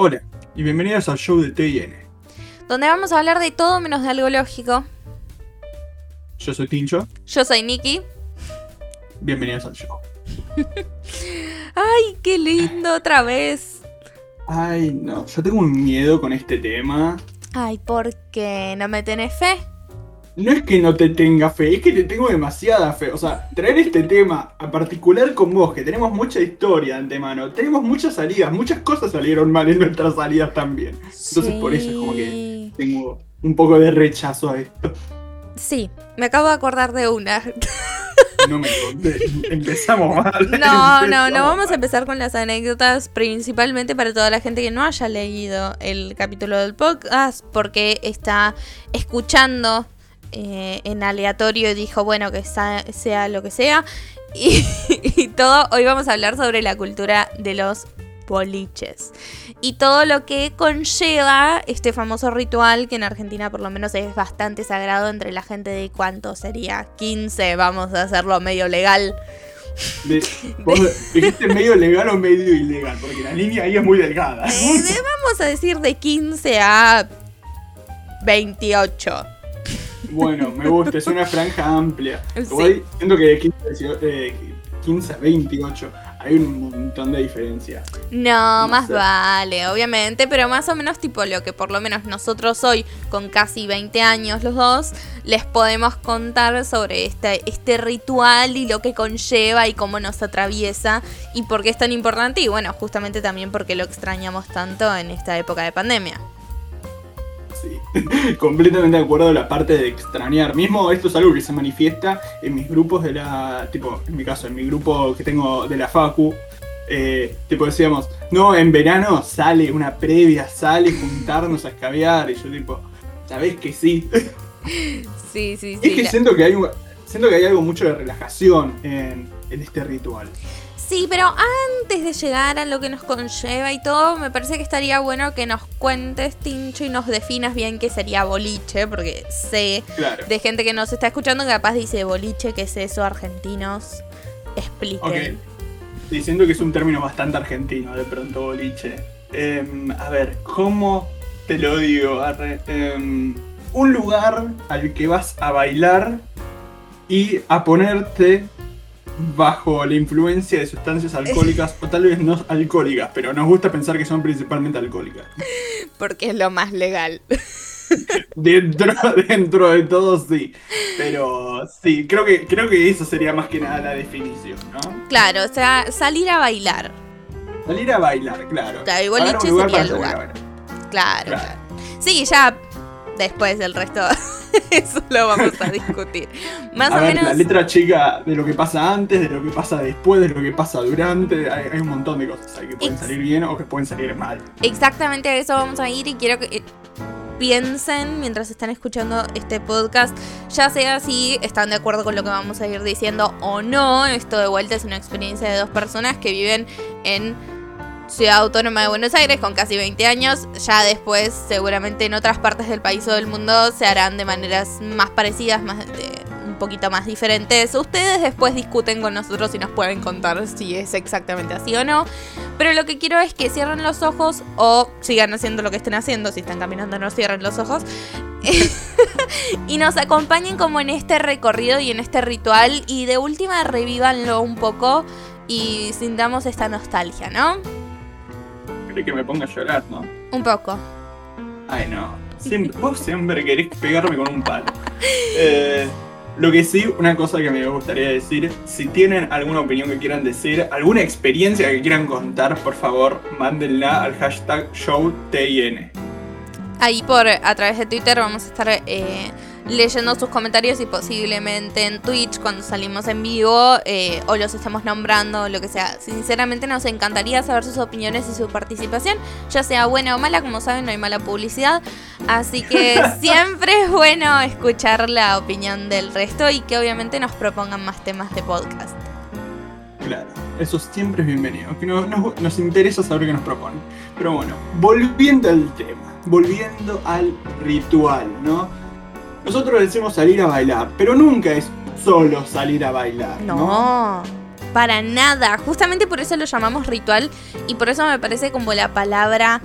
Hola y bienvenidos al show de TN. Donde vamos a hablar de todo menos de algo lógico. Yo soy Tincho. Yo soy Nikki. Bienvenidos al show. Ay, qué lindo otra vez. Ay, no, yo tengo un miedo con este tema. Ay, ¿por qué? ¿No me tenés fe? No es que no te tenga fe, es que te tengo demasiada fe. O sea, traer este tema a particular con vos, que tenemos mucha historia de antemano, tenemos muchas salidas, muchas cosas salieron mal en nuestras salidas también. Entonces por eso es como que tengo un poco de rechazo a esto. Sí, me acabo de acordar de una. No me conté, empezamos mal. No, no, no, vamos a empezar con las anécdotas, principalmente para toda la gente que no haya leído el capítulo del podcast, porque está escuchando eh, en aleatorio y dijo, bueno, que sea, lo que sea. Y, todo, hoy vamos a hablar sobre la cultura de los boliches. Y todo lo que conlleva este famoso ritual que en Argentina por lo menos es bastante sagrado entre la gente de cuánto sería 15, vamos a hacerlo medio legal. dijiste medio legal o medio ilegal, porque la línea ahí es muy delgada. Eh, vamos a decir de 15 a 28. Bueno, me gusta, es una franja amplia. siento que de 15, a 28 hay un montón de diferencia. No, más vale, obviamente, pero más o menos tipo lo que por lo menos nosotros hoy, con casi 20 años los dos, les podemos contar sobre este, este ritual y lo que conlleva y cómo nos atraviesa y por qué es tan importante y bueno, justamente también porque lo extrañamos tanto en esta época de pandemia. completamente de acuerdo la parte de extrañar. Mismo esto es algo que se manifiesta en mis grupos de la, tipo, en mi caso, en mi grupo que tengo de la Facu. Eh, tipo decíamos, no, en verano sale una previa, sale juntarnos a escabear. Y yo tipo, ¿sabés que sí? Sí, sí, sí. Es que siento que hay siento que hay algo mucho de relajación en, en este ritual. Sí, pero antes de llegar a lo que nos conlleva y todo, me parece que estaría bueno que nos cuentes, Tincho, y nos definas bien qué sería boliche, porque sé de gente que nos está escuchando que capaz dice boliche, ¿qué es eso? Argentinos, expliquen. Diciendo que es un término bastante argentino, de pronto boliche. Em, a ver, ¿cómo te lo digo? Em, un lugar al que vas a bailar y a ponerte bajo la influencia de sustancias alcohólicas o tal vez no alcohólicas, pero nos gusta pensar que son principalmente alcohólicas. Porque es lo más legal. Dentro, dentro de todo sí. Pero sí, creo que, creo que eso sería más que nada la definición, ¿no? Claro, o sea, salir a bailar. Salir a bailar, claro. Claro, y boliche sería el lugar. Claro, claro. Sí, ya después del resto Eso lo vamos a discutir. Más o menos. La letra chica de lo que pasa antes, de lo que pasa después, de lo que pasa durante. Hay, un montón de cosas que pueden salir bien o que pueden salir mal. Exactamente a eso vamos a ir y quiero que eh, piensen mientras están escuchando este podcast, ya sea si están de acuerdo con lo que vamos a ir diciendo o no. Esto de vuelta es una experiencia de dos personas que viven en Ciudad Autónoma de Buenos Aires con casi 20 años. Ya después, seguramente en otras partes del país o del mundo se harán de maneras más parecidas, más un poquito más diferentes. Ustedes después discuten con nosotros y nos pueden contar si es exactamente así o no. Pero lo que quiero es que cierren los ojos o sigan haciendo lo que estén haciendo. Si están caminando, no cierren los ojos. y nos acompañen como en este recorrido y en este ritual. Y de última, revívanlo un poco y sintamos esta nostalgia, ¿no? Que me ponga a llorar, ¿no? Un poco. Ay, no. vos siempre querés pegarme con un palo. Eh, lo que sí, una cosa que me gustaría decir, si tienen alguna opinión que quieran decir, alguna experiencia que quieran contar, por favor, mándenla al hashtag ShowTIN. Ahí por a través de Twitter vamos a estar eh, leyendo sus comentarios y posiblemente en Twitch cuando salimos en vivo eh, o los estamos nombrando o lo que sea. Sinceramente nos encantaría saber sus opiniones y su participación, ya sea buena o mala, como saben no hay mala publicidad, así que siempre es bueno escuchar la opinión del resto y que obviamente nos propongan más temas de podcast. Claro, eso siempre es bienvenido, que nos, nos interesa saber qué nos proponen. Pero bueno, volviendo al tema, volviendo al ritual, ¿no? Nosotros decimos salir a bailar, pero nunca es solo salir a bailar. No, para nada. Justamente por eso lo llamamos ritual y por eso me parece como la palabra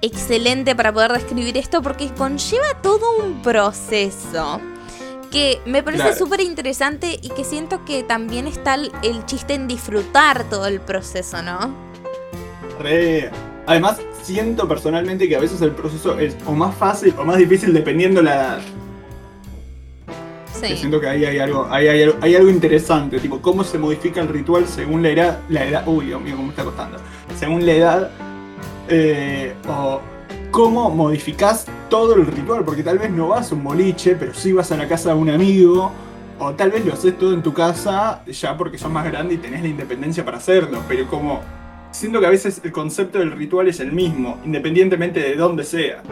excelente para poder describir esto porque conlleva todo un proceso que me parece Claro. súper interesante y que siento que también está el, el chiste en disfrutar todo el proceso, ¿no? Re. Además, siento personalmente que a veces el proceso es o más fácil o más difícil dependiendo la siento que ahí hay algo, ahí hay, interesante, tipo cómo se modifica el ritual según la edad, la edad, uy Dios mío, cómo me está costando, según la edad, eh, o cómo modificás todo el ritual, porque tal vez no vas a un boliche, pero sí vas a la casa de un amigo, o tal vez lo haces todo en tu casa, ya porque sos más grande y tenés la independencia para hacerlo, pero como siento que a veces el concepto del ritual es el mismo, independientemente de dónde sea.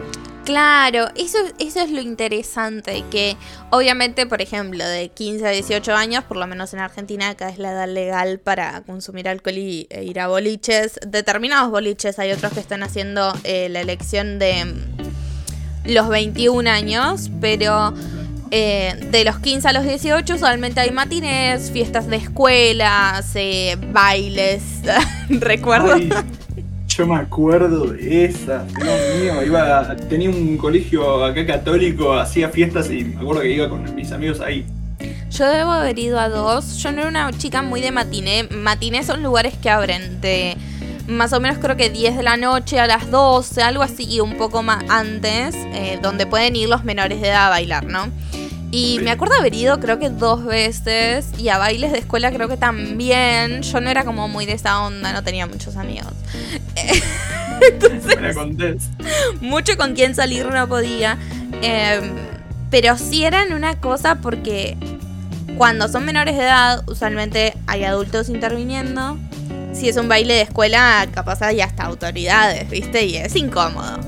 Claro, eso, es lo interesante, que obviamente, por ejemplo, de 15 a 18 años, por lo menos en Argentina, acá es la edad legal para consumir alcohol y, e ir a boliches. Determinados boliches, hay otros que están haciendo eh, la elección de mm, los 21 años, pero eh, de los 15 a los 18 usualmente hay matines, fiestas de escuelas, bailes, recuerdo. Yo me acuerdo de esa, Dios mío, iba, tenía un colegio acá católico, hacía fiestas y me acuerdo que iba con mis amigos ahí. Yo debo haber ido a dos. Yo no era una chica muy de matiné. Matiné son lugares que abren de más o menos creo que 10 de la noche a las 12, algo así, y un poco más antes, eh, donde pueden ir los menores de edad a bailar, ¿no? Y me acuerdo haber ido creo que dos veces y a bailes de escuela creo que también. Yo no era como muy de esa onda, no tenía muchos amigos. Contés. mucho con quien salir no podía. eh, pero sí eran una cosa porque cuando son menores de edad, usualmente hay adultos interviniendo. Si es un baile de escuela, capaz hay hasta autoridades, ¿viste? Y es incómodo.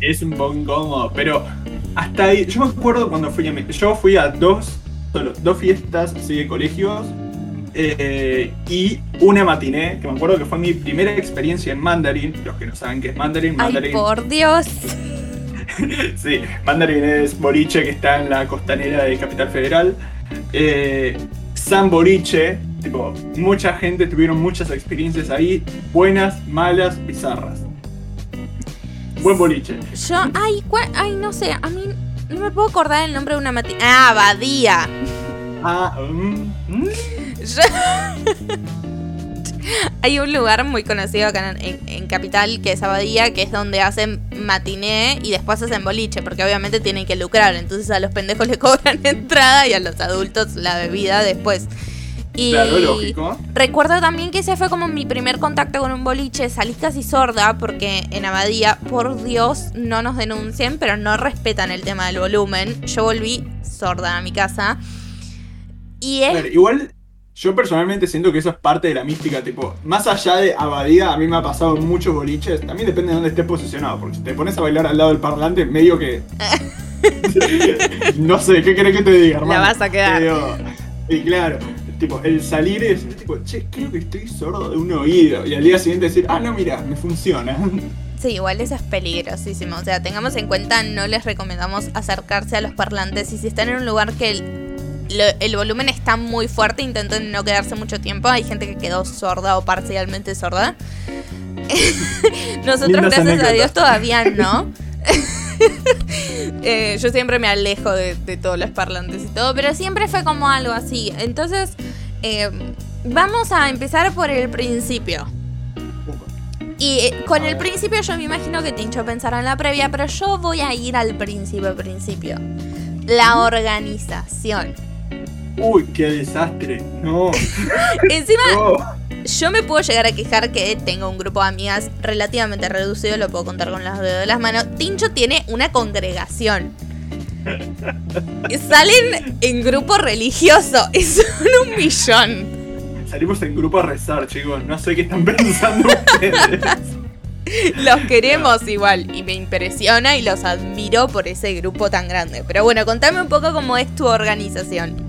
Es un poco incómodo, pero hasta ahí, yo me acuerdo cuando fui a, mi- yo fui a dos, solo, dos fiestas así de colegios eh, y una matiné, que me acuerdo que fue mi primera experiencia en Mandarin, los que no saben qué es Mandarin, Ay, Mandarin por Dios. Sí, Mandarin es boliche que está en la costanera de Capital Federal. Eh, San Boliche, tipo, mucha gente tuvieron muchas experiencias ahí, buenas, malas, bizarras. Buen boliche. Yo, ay, cua- ay, no sé, a mí no me puedo acordar el nombre de una matina. Ah, Badía. Ah. Yo- Hay un lugar muy conocido acá en, en- en Capital que es Abadía, que es donde hacen matiné y después hacen boliche, porque obviamente tienen que lucrar. Entonces a los pendejos le cobran entrada y a los adultos la bebida después. Y Claro, lógico. recuerdo también que ese fue como mi primer contacto con un boliche. Salí casi sorda porque en Abadía, por Dios, no nos denuncien, pero no respetan el tema del volumen. Yo volví sorda a mi casa. Y es ver, igual, yo personalmente siento que eso es parte de la mística, tipo, más allá de Abadía, a mí me ha pasado muchos boliches, también depende de dónde estés posicionado, porque si te pones a bailar al lado del parlante, medio que... no sé, ¿qué querés que te diga, hermano? vas a quedar. Pero, y claro, tipo, el salir es tipo, che, creo que estoy sordo de un oído, y al día siguiente decir, ah, no, mira, me funciona. Sí, igual eso es peligrosísimo. O sea, tengamos en cuenta, no les recomendamos acercarse a los parlantes. Y si están en un lugar que el, lo- el volumen está muy fuerte, intenten no quedarse mucho tiempo. Hay gente que quedó sorda o parcialmente sorda. Nosotros, Lindas gracias a. Dios, todavía no. Eh, yo siempre me alejo de, todos los parlantes y todo, pero siempre fue como algo así. Entonces, eh, vamos a empezar por el principio. Y eh, con el principio yo me imagino que Tincho pensará en la previa, pero yo voy a ir al principio, principio. La organización. Uy, qué desastre. No, Encima, no. yo me puedo llegar a quejar que tengo un grupo de amigas relativamente reducido, lo puedo contar con los dedos de las manos. Tincho tiene una congregación. Salen en grupo religioso y son un millón. Salimos en grupo a rezar, chicos, no sé qué están pensando ustedes. Los queremos igual y me impresiona y los admiro por ese grupo tan grande. Pero bueno, contame un poco cómo es tu organización.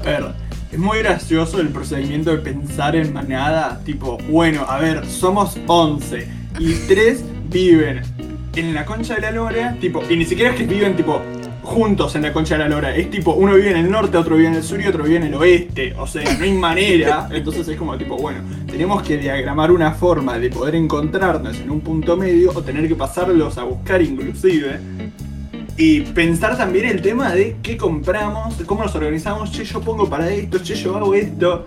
A ver, es muy gracioso el procedimiento de pensar en manada. Tipo, bueno, a ver, somos 11 y 3 viven en la concha de la lora. Tipo, y ni siquiera es que viven, tipo, juntos en la concha de la lora. Es tipo, uno vive en el norte, otro vive en el sur y otro vive en el oeste. O sea, no hay manera. Entonces es como, tipo, bueno, te tenemos que diagramar una forma de poder encontrarnos en un punto medio o tener que pasarlos a buscar inclusive. Y pensar también el tema de qué compramos, cómo nos organizamos, che, yo pongo para esto, che, yo hago esto.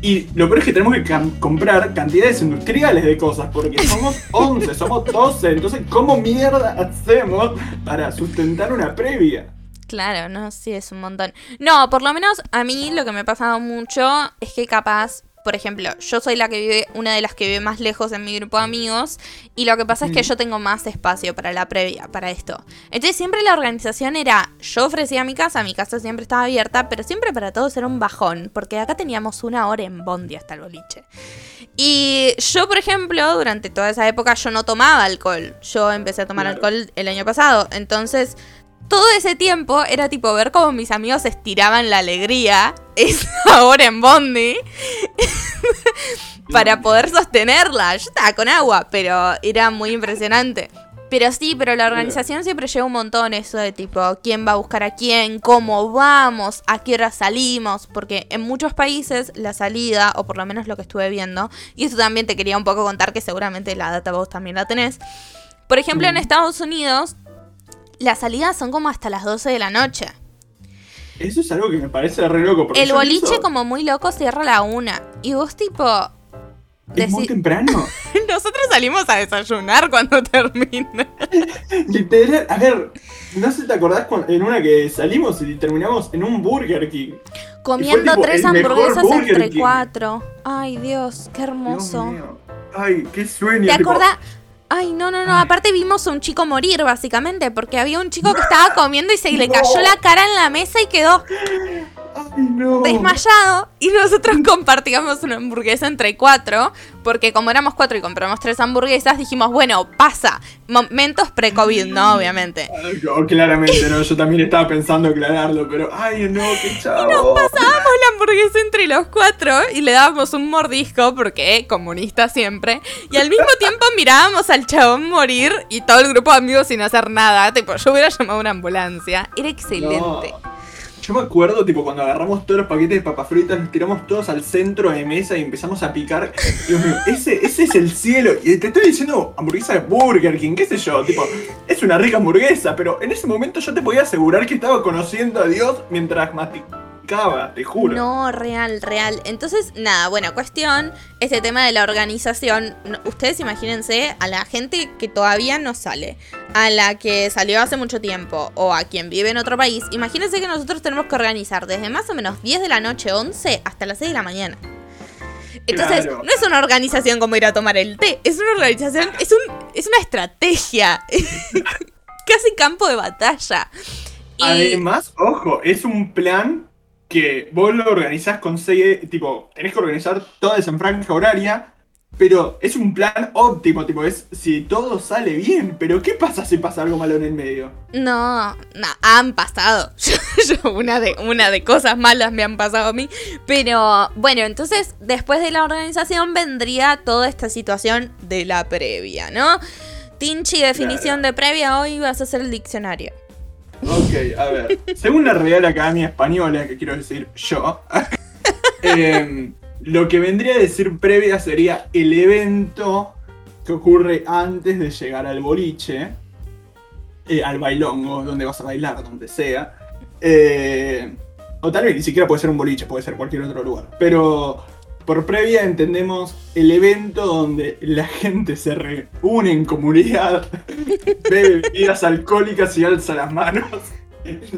Y lo peor es que tenemos que comprar cantidades industriales de cosas, porque somos 11, somos 12, entonces ¿cómo mierda hacemos para sustentar una previa? Claro, no, sí, es un montón. No, por lo menos a mí lo que me ha pasado mucho es que capaz por ejemplo, yo soy la que vive, una de las que vive más lejos en mi grupo de amigos, y lo que pasa es que yo tengo más espacio para la previa, para esto. Entonces siempre la organización era, yo ofrecía mi casa, mi casa siempre estaba abierta, pero siempre para todos era un bajón, porque acá teníamos una hora en Bondi hasta el boliche. Y yo, por ejemplo, durante toda esa época yo no tomaba alcohol. Yo empecé a tomar alcohol el año pasado. Entonces, todo ese tiempo era tipo ver cómo mis amigos estiraban la alegría, es ahora en Bondi, para poder sostenerla. Yo estaba con agua, pero era muy impresionante. Pero sí, pero la organización siempre lleva un montón eso de tipo, quién va a buscar a quién, cómo vamos, a qué hora salimos, porque en muchos países la salida, o por lo menos lo que estuve viendo, y eso también te quería un poco contar que seguramente la data vos también la tenés. Por ejemplo, en Estados Unidos las salidas son como hasta las 12 de la noche. Eso es algo que me parece re loco. El boliche, como muy loco, cierra a la una. Y vos, tipo. ¿Es muy temprano? Nosotros salimos a desayunar cuando termina. Literal, a ver, no sé si te acordás en una que salimos y terminamos en un Burger King. Comiendo tres hamburguesas entre cuatro. Ay, Dios, qué hermoso. Ay, qué sueño. ¿Te acordás? Ay, no, no, no. Aparte vimos a un chico morir, básicamente, porque había un chico que estaba comiendo y se le cayó la cara en la mesa y quedó desmayado. Y nosotros compartíamos una hamburguesa entre cuatro, porque como éramos cuatro y compramos tres hamburguesas, dijimos, bueno, pasa. Momentos pre-COVID, ¿no? Obviamente. claramente, no. Yo también estaba pensando aclararlo, pero ay, no, qué chavo. Y nos pasábamos la hamburguesa entre los cuatro y le dábamos un mordisco, porque comunista siempre. Y al mismo tiempo mirábamos al chabón morir y todo el grupo de amigos sin hacer nada. Tipo, yo hubiera llamado a una ambulancia. Era excelente. Yo me acuerdo, tipo, cuando agarramos todos los paquetes de papas fritas, nos tiramos todos al centro de mesa y empezamos a picar. Dios mío, ese, ese es el cielo. Y te estoy diciendo hamburguesa de Burger King, qué sé yo, tipo, es una rica hamburguesa, pero en ese momento yo te podía asegurar que estaba conociendo a Dios mientras masticaba te juro. No, real, real. Entonces, nada, bueno, cuestión, este tema de la organización, ustedes imagínense a la gente que todavía no sale, a la que salió hace mucho tiempo o a quien vive en otro país, imagínense que nosotros tenemos que organizar desde más o menos 10 de la noche, 11, hasta las 6 de la mañana. Entonces, no es una organización como ir a tomar el té, es una organización, es, un, es una estrategia, casi campo de batalla. Además, ojo, es un plan que vos lo organizás con seis, tipo, tenés que organizar toda esa franja horaria, pero es un plan óptimo, tipo, es si todo sale bien, pero ¿qué pasa si pasa algo malo en el medio? No, no, han pasado. Yo, una, de, una de cosas malas me han pasado a mí. Pero bueno, entonces después de la organización vendría toda esta situación de la previa, ¿no? Tinchi, definición de previa, hoy vas a hacer el diccionario. Ok, a ver. Según la Real Academia Española, que quiero decir yo, em, lo que vendría a decir previa sería el evento que ocurre antes de llegar al boliche, eh, al bailongo, donde vas a bailar, donde sea. Eh, o tal vez ni siquiera puede ser un boliche, puede ser cualquier otro lugar. Pero por previa entendemos el evento donde la gente se reúne en comunidad, bebe bebidas alcohólicas y alza las manos.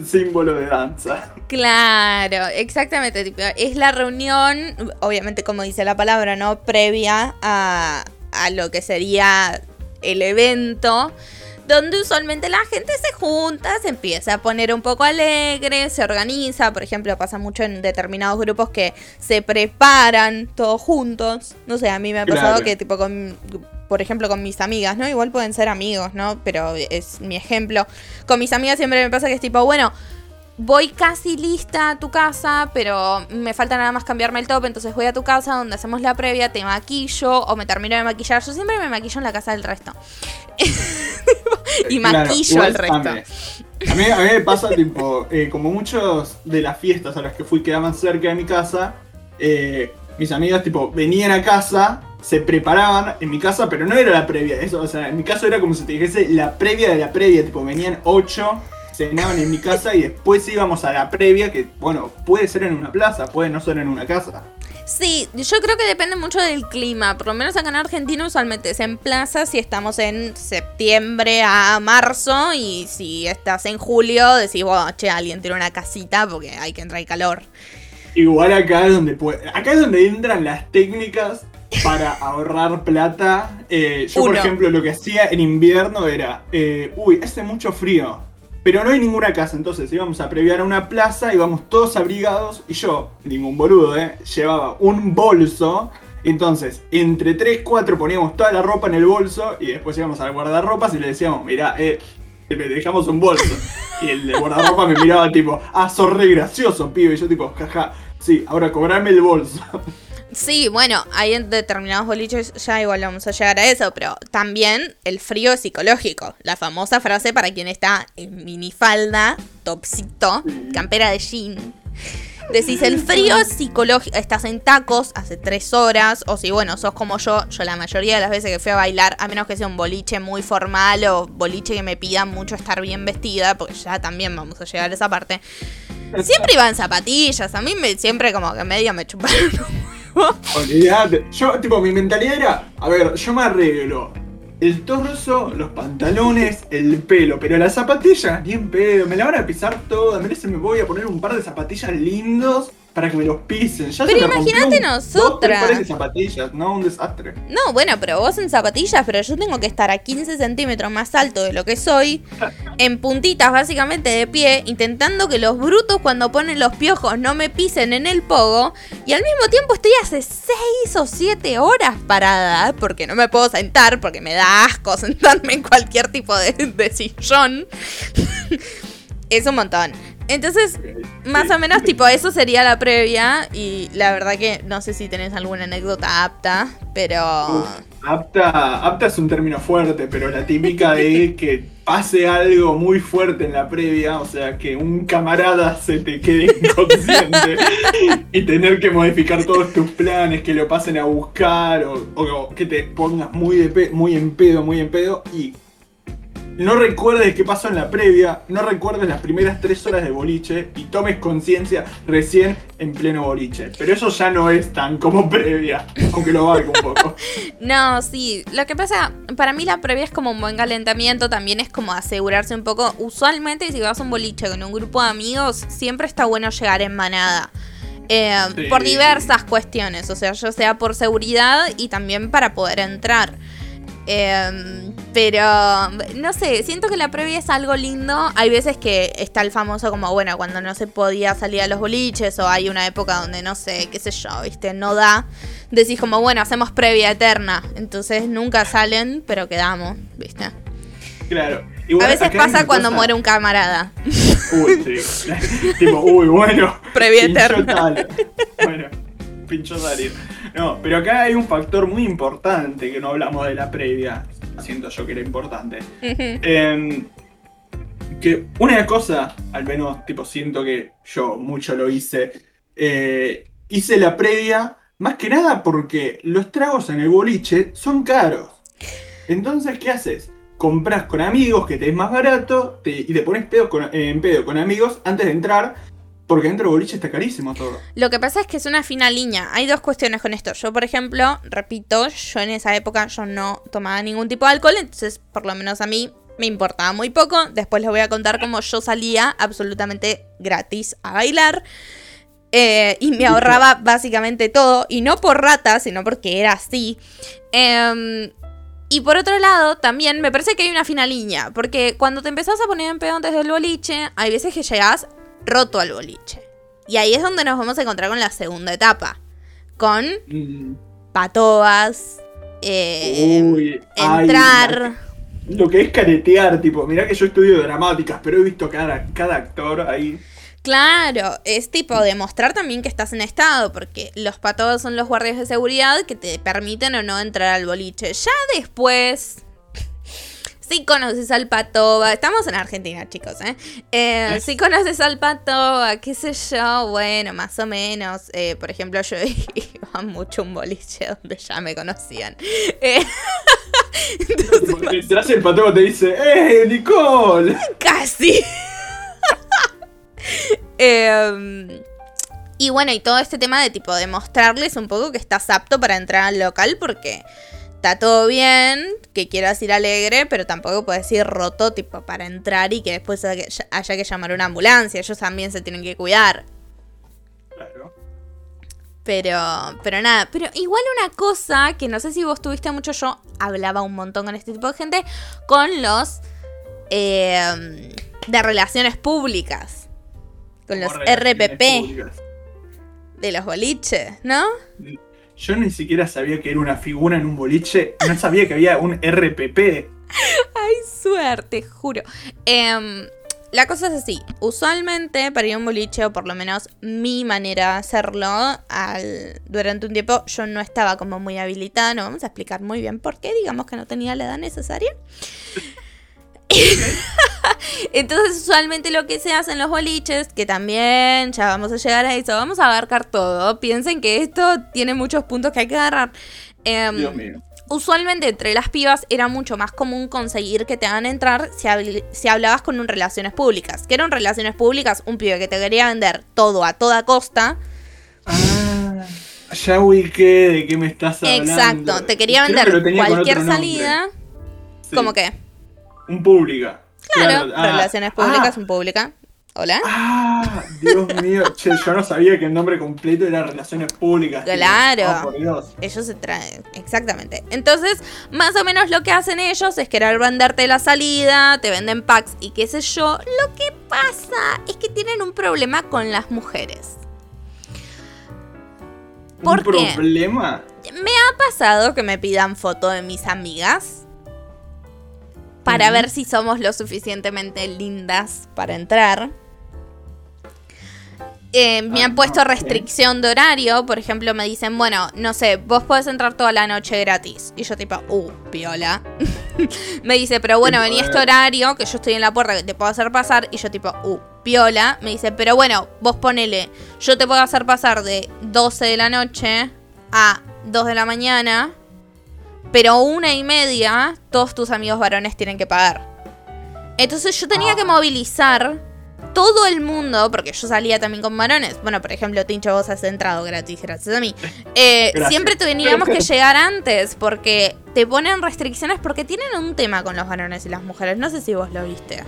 símbolo de danza. Claro, exactamente. es la reunión, obviamente como dice la palabra, ¿no? Previa a, a lo que sería el evento donde usualmente la gente se junta, se empieza a poner un poco alegre, se organiza, por ejemplo, pasa mucho en determinados grupos que se preparan todos juntos. No sé, a mí me ha pasado que tipo con por ejemplo, con mis amigas, ¿no? Igual pueden ser amigos, ¿no? Pero es mi ejemplo. Con mis amigas siempre me pasa que es tipo, bueno, voy casi lista a tu casa, pero me falta nada más cambiarme el top, entonces voy a tu casa donde hacemos la previa, te maquillo o me termino de maquillar. Yo siempre me maquillo en la casa del resto. y maquillo al resto. A mí, a mí, me pasa, tipo, eh, como muchos de las fiestas a las que fui quedaban cerca de mi casa, eh, mis amigas tipo venían a casa, se preparaban en mi casa, pero no era la previa, eso, o sea, en mi caso era como si te dijese la previa de la previa, tipo venían ocho, cenaban en mi casa y después íbamos a la previa, que bueno, puede ser en una plaza, puede no ser en una casa. Sí, yo creo que depende mucho del clima. Por lo menos acá en Argentina usualmente es en plaza si estamos en septiembre a marzo y si estás en julio decís, bueno, che, alguien tiene una casita porque hay que entrar calor. Igual acá es donde puede, acá es donde entran las técnicas para ahorrar plata. Eh, yo, por ejemplo, lo que hacía en invierno era, eh, uy, hace mucho frío pero no hay ninguna casa, entonces íbamos a previar a una plaza, íbamos todos abrigados y yo, ningún boludo, ¿eh? llevaba un bolso. Entonces, entre 3, 4 poníamos toda la ropa en el bolso y después íbamos al guardarropas y le decíamos, mirá, eh, dejamos un bolso. Y el de guardarropa me miraba tipo, ah, sos re gracioso, pibe. Y yo tipo, jaja, sí, ahora cobrame el bolso. Sí, bueno, hay en determinados boliches, ya igual vamos a llegar a eso, pero también el frío psicológico. La famosa frase para quien está en minifalda, topsito, campera de jean. Decís, el frío psicológico, estás en tacos hace tres horas, o si bueno, sos como yo, yo la mayoría de las veces que fui a bailar, a menos que sea un boliche muy formal o boliche que me pida mucho estar bien vestida, porque ya también vamos a llegar a esa parte, siempre iba en zapatillas, a mí me, siempre como que medio me chuparon Olvídate. Yo, tipo, mi mentalidad era, a ver, yo me arreglo. El torso, los pantalones, el pelo, pero las zapatillas, ni en pedo, me la van a pisar toda, merece me voy a poner un par de zapatillas lindos para que me los pisen. Ya pero imagínate nosotras. de zapatillas, no un desastre. No, bueno, pero vos en zapatillas, pero yo tengo que estar a 15 centímetros más alto de lo que soy, en puntitas básicamente de pie, intentando que los brutos cuando ponen los piojos no me pisen en el pogo, y al mismo tiempo estoy hace 6 o 7 horas parada, porque no me puedo sentar, porque me da asco sentarme en cualquier tipo de, de sillón. es un montón. Entonces, más o menos, tipo, eso sería la previa. Y la verdad que no sé si tenés alguna anécdota apta, pero. apta, apta es un término fuerte, pero la típica de que pase algo muy fuerte en la previa, o sea, que un camarada se te quede inconsciente y tener que modificar todos tus planes, que lo pasen a buscar o, o que te pongas muy, de muy en pedo, muy en pedo y no recuerdes qué pasó en la previa, no recuerdes las primeras tres horas de boliche y tomes conciencia recién en pleno boliche. Pero eso ya no es tan como previa, aunque lo valga un poco. no, sí. Lo que pasa, para mí la previa es como un buen calentamiento, también es como asegurarse un poco. Usualmente, si vas a un boliche con un grupo de amigos, siempre está bueno llegar en manada. Eh, por diversas cuestiones, o sea, ya sea por seguridad y también para poder entrar. Em, pero no sé, siento que la previa es algo lindo. Hay veces que está el famoso como, bueno, cuando no se podía salir a los boliches o hay una época donde no sé, qué sé yo, viste, no da. Decís como, bueno, hacemos previa eterna. Entonces nunca salen, pero quedamos, viste. Claro. a veces pasa cuando muere un camarada. Uy, sí. tipo, uy, bueno. Previa eterna. Bueno, pincho salir. No, pero acá hay un factor muy importante que no hablamos de la previa. Siento yo que era importante. Em, que una cosa, al menos tipo siento que yo mucho lo hice, eh, hice la previa más que nada porque los tragos en el boliche son caros. Entonces, ¿qué haces? Compras con amigos que te es más barato y te pones pedo en pedo con amigos antes de entrar porque dentro de boliche está carísimo todo. Lo que pasa es que es una fina línea. Hay dos cuestiones con esto. Yo, por ejemplo, repito, yo en esa época yo no tomaba ningún tipo de alcohol, entonces por lo menos a mí me importaba muy poco. Después les voy a contar cómo yo salía absolutamente gratis a bailar. Eh, y me ahorraba básicamente todo. Y no por rata, sino porque era así. Em, y por otro lado, también me parece que hay una fina línea. Porque cuando te empezás a poner en pedo antes del boliche, hay veces que llegás roto al boliche. Y ahí es donde nos vamos a encontrar con la segunda etapa. Con mm. patobas, eh, entrar. lo que es caretear, tipo, mirá que yo estudio dramáticas, pero he visto cada, cada actor ahí. Claro, es tipo demostrar también que estás en estado, porque los patobas son los guardias de seguridad que te permiten o no entrar al boliche. Ya después, si conoces al Patoba, estamos en Argentina, chicos, ¿eh? eh si conoces al Patoba, qué sé yo, bueno, más o menos. Eh, por ejemplo, yo iba mucho un boliche donde ya me conocían. Eh, y el patrón te dice, ¡Eh, Nicole! Casi. Em, y bueno, y todo este tema de tipo demostrarles un poco que estás apto para entrar al local porque está todo bien, que quieras ir alegre, pero tampoco puedes ir roto tipo para entrar y que después haya que llamar una ambulancia. Ellos también se tienen que cuidar. Claro. Pero, pero nada, pero igual una cosa que no sé si vos tuviste mucho, yo hablaba un montón con este tipo de gente, con los eh, de relaciones públicas. Con los RPP de los boliches, ¿no? Yo ni siquiera sabía que era una figura en un boliche. No sabía que había un RPP. Ay, suerte, juro. Em, la cosa es así. Usualmente para ir a un boliche, o por lo menos mi manera de hacerlo, al, durante un tiempo yo no estaba como muy habilitada. No vamos a explicar muy bien por qué. Digamos que no tenía la edad necesaria. Entonces, usualmente lo que se hace en los boliches, que también ya vamos a llegar a eso, vamos a abarcar todo. Piensen que esto tiene muchos puntos que hay que agarrar. Em, Dios mío. Usualmente entre las pibas era mucho más común conseguir que te hagan entrar si, habl- si hablabas con un relaciones públicas. Que eran relaciones públicas, un pibe que te quería vender todo a toda costa. Ah, ya ubiqué de qué me estás hablando. Exacto, te quería que vender cualquier salida. Sí. Como que, Un pública. Claro, ah, relaciones públicas, ah, un pública. Hola. Ah, Dios mío. Che, yo no sabía que el nombre completo era Relaciones Públicas. Claro. Oh, por Dios. Ellos se traen, exactamente. Entonces, más o menos lo que hacen ellos es querer venderte la salida, te venden packs y qué sé yo. Lo que pasa es que tienen un problema con las mujeres. ¿Por ¿Un qué? problema? Me ha pasado que me pidan foto de mis amigas para ver si somos lo suficientemente lindas para entrar. Eh, me Ah, han puesto ok. restricción de horario, por ejemplo, me dicen, bueno, no sé, vos podés entrar toda la noche gratis. Y yo tipo, uh, piola. me dice, pero bueno, vení a este horario, que yo estoy en la puerta, que te puedo hacer pasar. Y yo tipo, uh, piola. Me dice, pero bueno, vos ponele, yo te puedo hacer pasar de 12 de la noche a 2 de la mañana, pero una y media, todos tus amigos varones tienen que pagar. Entonces yo tenía Ah. que movilizar todo el mundo, porque yo salía también con varones. Bueno, por ejemplo, Tincho, vos has entrado gratis, gracias a mí. Eh, Gracias. siempre teníamos que llegar antes, porque te ponen restricciones, porque tienen un tema con los varones y las mujeres. No sé si vos lo viste.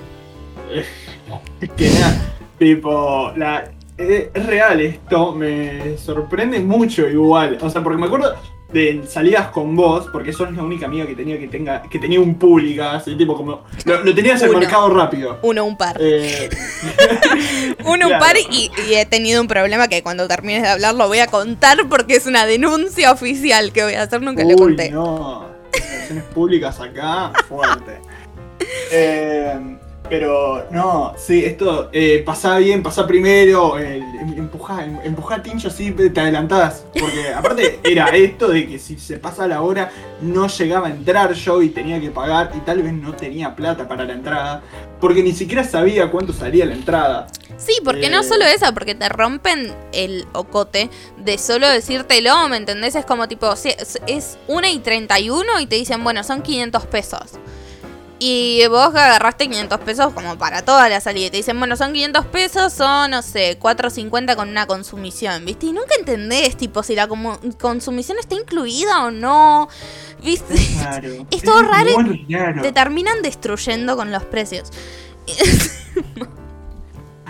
Que nada, tipo, la, eh, es real esto, me sorprende mucho igual. O sea, porque me acuerdo de salidas con vos, porque sos la única amiga que tenía que tenga que tenía un pública, así tipo como lo, lo tenías Uno. mercado rápido. Uno, un par. Eh, Uno, un claro. par y, y he tenido un problema que cuando termines de hablar lo voy a contar porque es una denuncia oficial que voy a hacer, nunca le Uy, conté. no, relaciones públicas acá, fuerte. Eh, pero no, sí, esto eh, pasá bien, pasá primero, eh, em- empujá, em- Tincho así, te adelantás. Porque aparte era esto de que si se pasa la hora no llegaba a entrar yo y tenía que pagar y tal vez no tenía plata para la entrada. Porque ni siquiera sabía cuánto salía la entrada. Sí, porque no Eh. solo eso, porque te rompen el ocote de solo decírtelo, ¿me entendés? Es como tipo, es 1 y 31 y te dicen, bueno, son 500 pesos. Y vos agarraste 500 pesos como para toda la salida. Y te dicen, bueno, son 500 pesos, son, no sé, 4.50 con una consumición, ¿viste? Y nunca entendés, tipo, si la consumición está incluida o no, ¿viste? Claro. Es todo raro y muy raro. Te terminan destruyendo con los precios.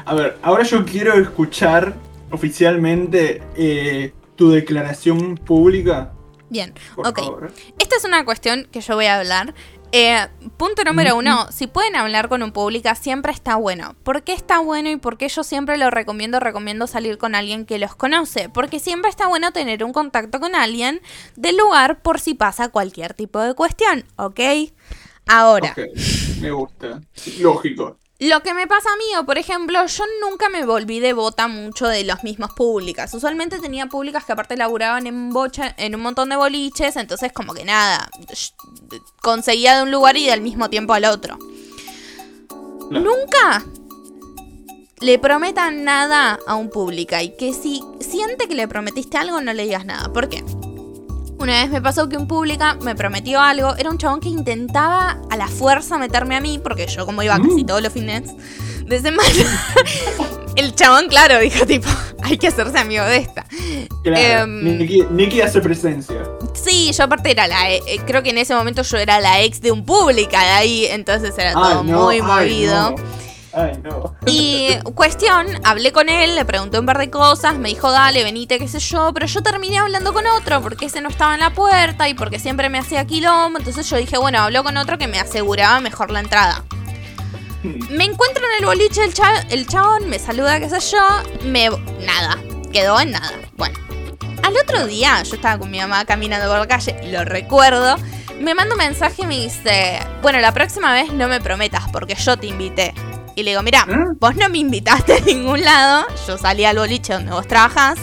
A ver, ahora yo quiero escuchar oficialmente eh, tu declaración pública. Bien, Por ok. favor. Esta es una cuestión que yo voy a hablar. Eh, punto número uno, si pueden hablar con un pública, siempre está bueno. ¿Por qué está bueno y por qué yo siempre lo recomiendo? Recomiendo salir con alguien que los conoce. Porque siempre está bueno tener un contacto con alguien del lugar por si pasa cualquier tipo de cuestión, ¿ok? Ahora, me gusta. Lógico. Lo que me pasa a mí, o por ejemplo, yo nunca me volví devota mucho de los mismos públicas. Usualmente tenía públicas que aparte laburaban en bocha, en un montón de boliches, entonces como que nada, conseguía de un lugar y del mismo tiempo al otro. Nunca le prometan nada a un pública y que si siente que le prometiste algo, no le digas nada. ¿Por qué? Una vez me pasó que un pública me prometió algo. Era un chabón que intentaba a la fuerza meterme a mí, porque yo, como iba casi todos los fines de semana, el chabón, claro, dijo tipo, hay que hacerse amigo de esta. Claro. Nicky, Nicky hace presencia. Sí, yo aparte era la. eh, creo que en ese momento yo era la ex de un pública de ahí, entonces era todo no, muy ay, movido. no. Ay, no. Y cuestión, hablé con él, le pregunté un par de cosas, me dijo, dale, venite, qué sé yo, pero yo terminé hablando con otro porque ese no estaba en la puerta y porque siempre me hacía quilombo, entonces yo dije, bueno, hablo con otro que me aseguraba mejor la entrada. Me encuentro en el boliche el, cha- el chabón, me saluda, qué sé yo, me... nada, quedó en nada. Bueno, al otro día yo estaba con mi mamá caminando por la calle, lo recuerdo, me manda un mensaje y me dice, bueno, la próxima vez no me prometas porque yo te invité. Y le digo, mira, ¿Eh? vos no me invitaste a ningún lado, yo salí al boliche donde vos trabajás,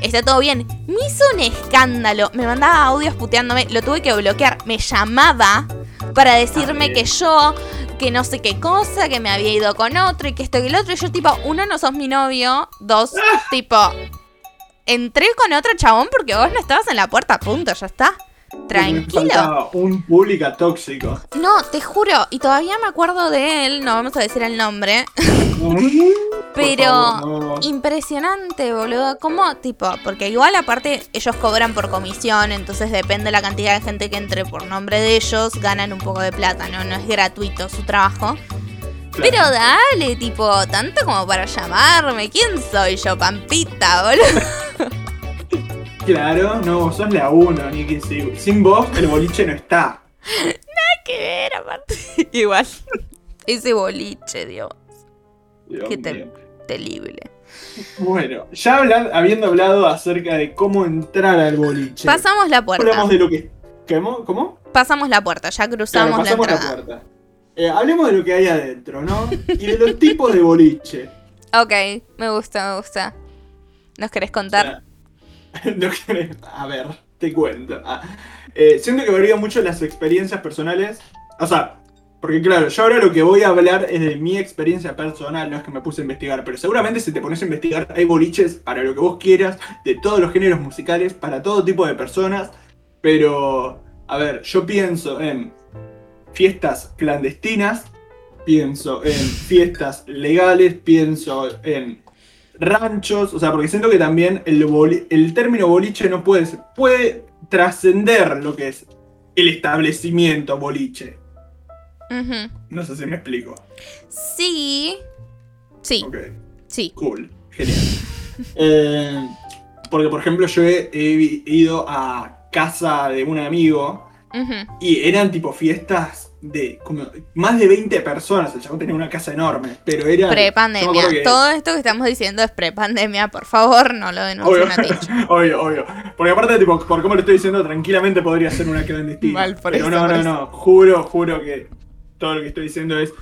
está todo bien. Me hizo un escándalo, me mandaba audios puteándome, lo tuve que bloquear, me llamaba para decirme bien. que yo, que no sé qué cosa, que me había ido con otro y que esto y el otro. Y yo tipo, uno, no sos mi novio, dos, tipo, entré con otro chabón porque vos no estabas en la puerta, punto, ya está. Me Tranquilo. faltaba un pública tóxico. No, te juro, y todavía me acuerdo de él, no vamos a decir el nombre, pero favor, no. impresionante, boludo. ¿Cómo, tipo? Porque igual aparte ellos cobran por comisión, entonces depende de la cantidad de gente que entre por nombre de ellos, ganan un poco de plata, ¿no? No es gratuito su trabajo. Claro. Pero dale, tipo, tanto como para llamarme. ¿Quién soy yo, Pampita, boludo? Claro, no, vos sos la uno, Nicky. sí. Sin vos, el boliche no está. que ver, aparte. Igual. Ese boliche, Dios. Dios Qué ter- terrible. Bueno, ya hablan- habiendo hablado acerca de cómo entrar al boliche. Pasamos la puerta. Hablamos de lo que. ¿Cómo? ¿Cómo? Pasamos la puerta, ya Claro, cruzamos la pasamos la, entrada. puerta. Eh, hablemos de lo que hay adentro, ¿no? Y de los tipos de boliche. ok, me gusta, me gusta. ¿Nos querés contar? No A ver, te cuento. Ah, eh, siento que varía mucho las experiencias personales. O sea, porque claro, yo ahora lo que voy a hablar es de mi experiencia personal, no es que me puse a investigar, pero seguramente si te pones a investigar hay boliches para lo que vos quieras, de todos los géneros musicales, para todo tipo de personas. Pero, a ver, yo pienso en fiestas clandestinas, pienso en fiestas legales, pienso en ranchos, o sea, porque siento que también el, boli- el término boliche no puede, puede trascender lo que es el establecimiento boliche. No sé si me explico. Sí. Sí, Ok, sí. cool, genial. Eh, porque, por ejemplo, yo he, he ido a casa de un amigo y eran tipo fiestas de como más de 20 personas. El chabón tenía una casa enorme, pero era. Pre-pandemia. Todo esto que estamos diciendo es pre-pandemia. Por favor, no lo denuncien Obvio, obvio, obvio. Porque aparte, tipo, por cómo lo estoy diciendo, tranquilamente podría ser una clandestina. Mal, por Pero eso, no, por no, eso. no. Juro, juro que todo lo que estoy diciendo es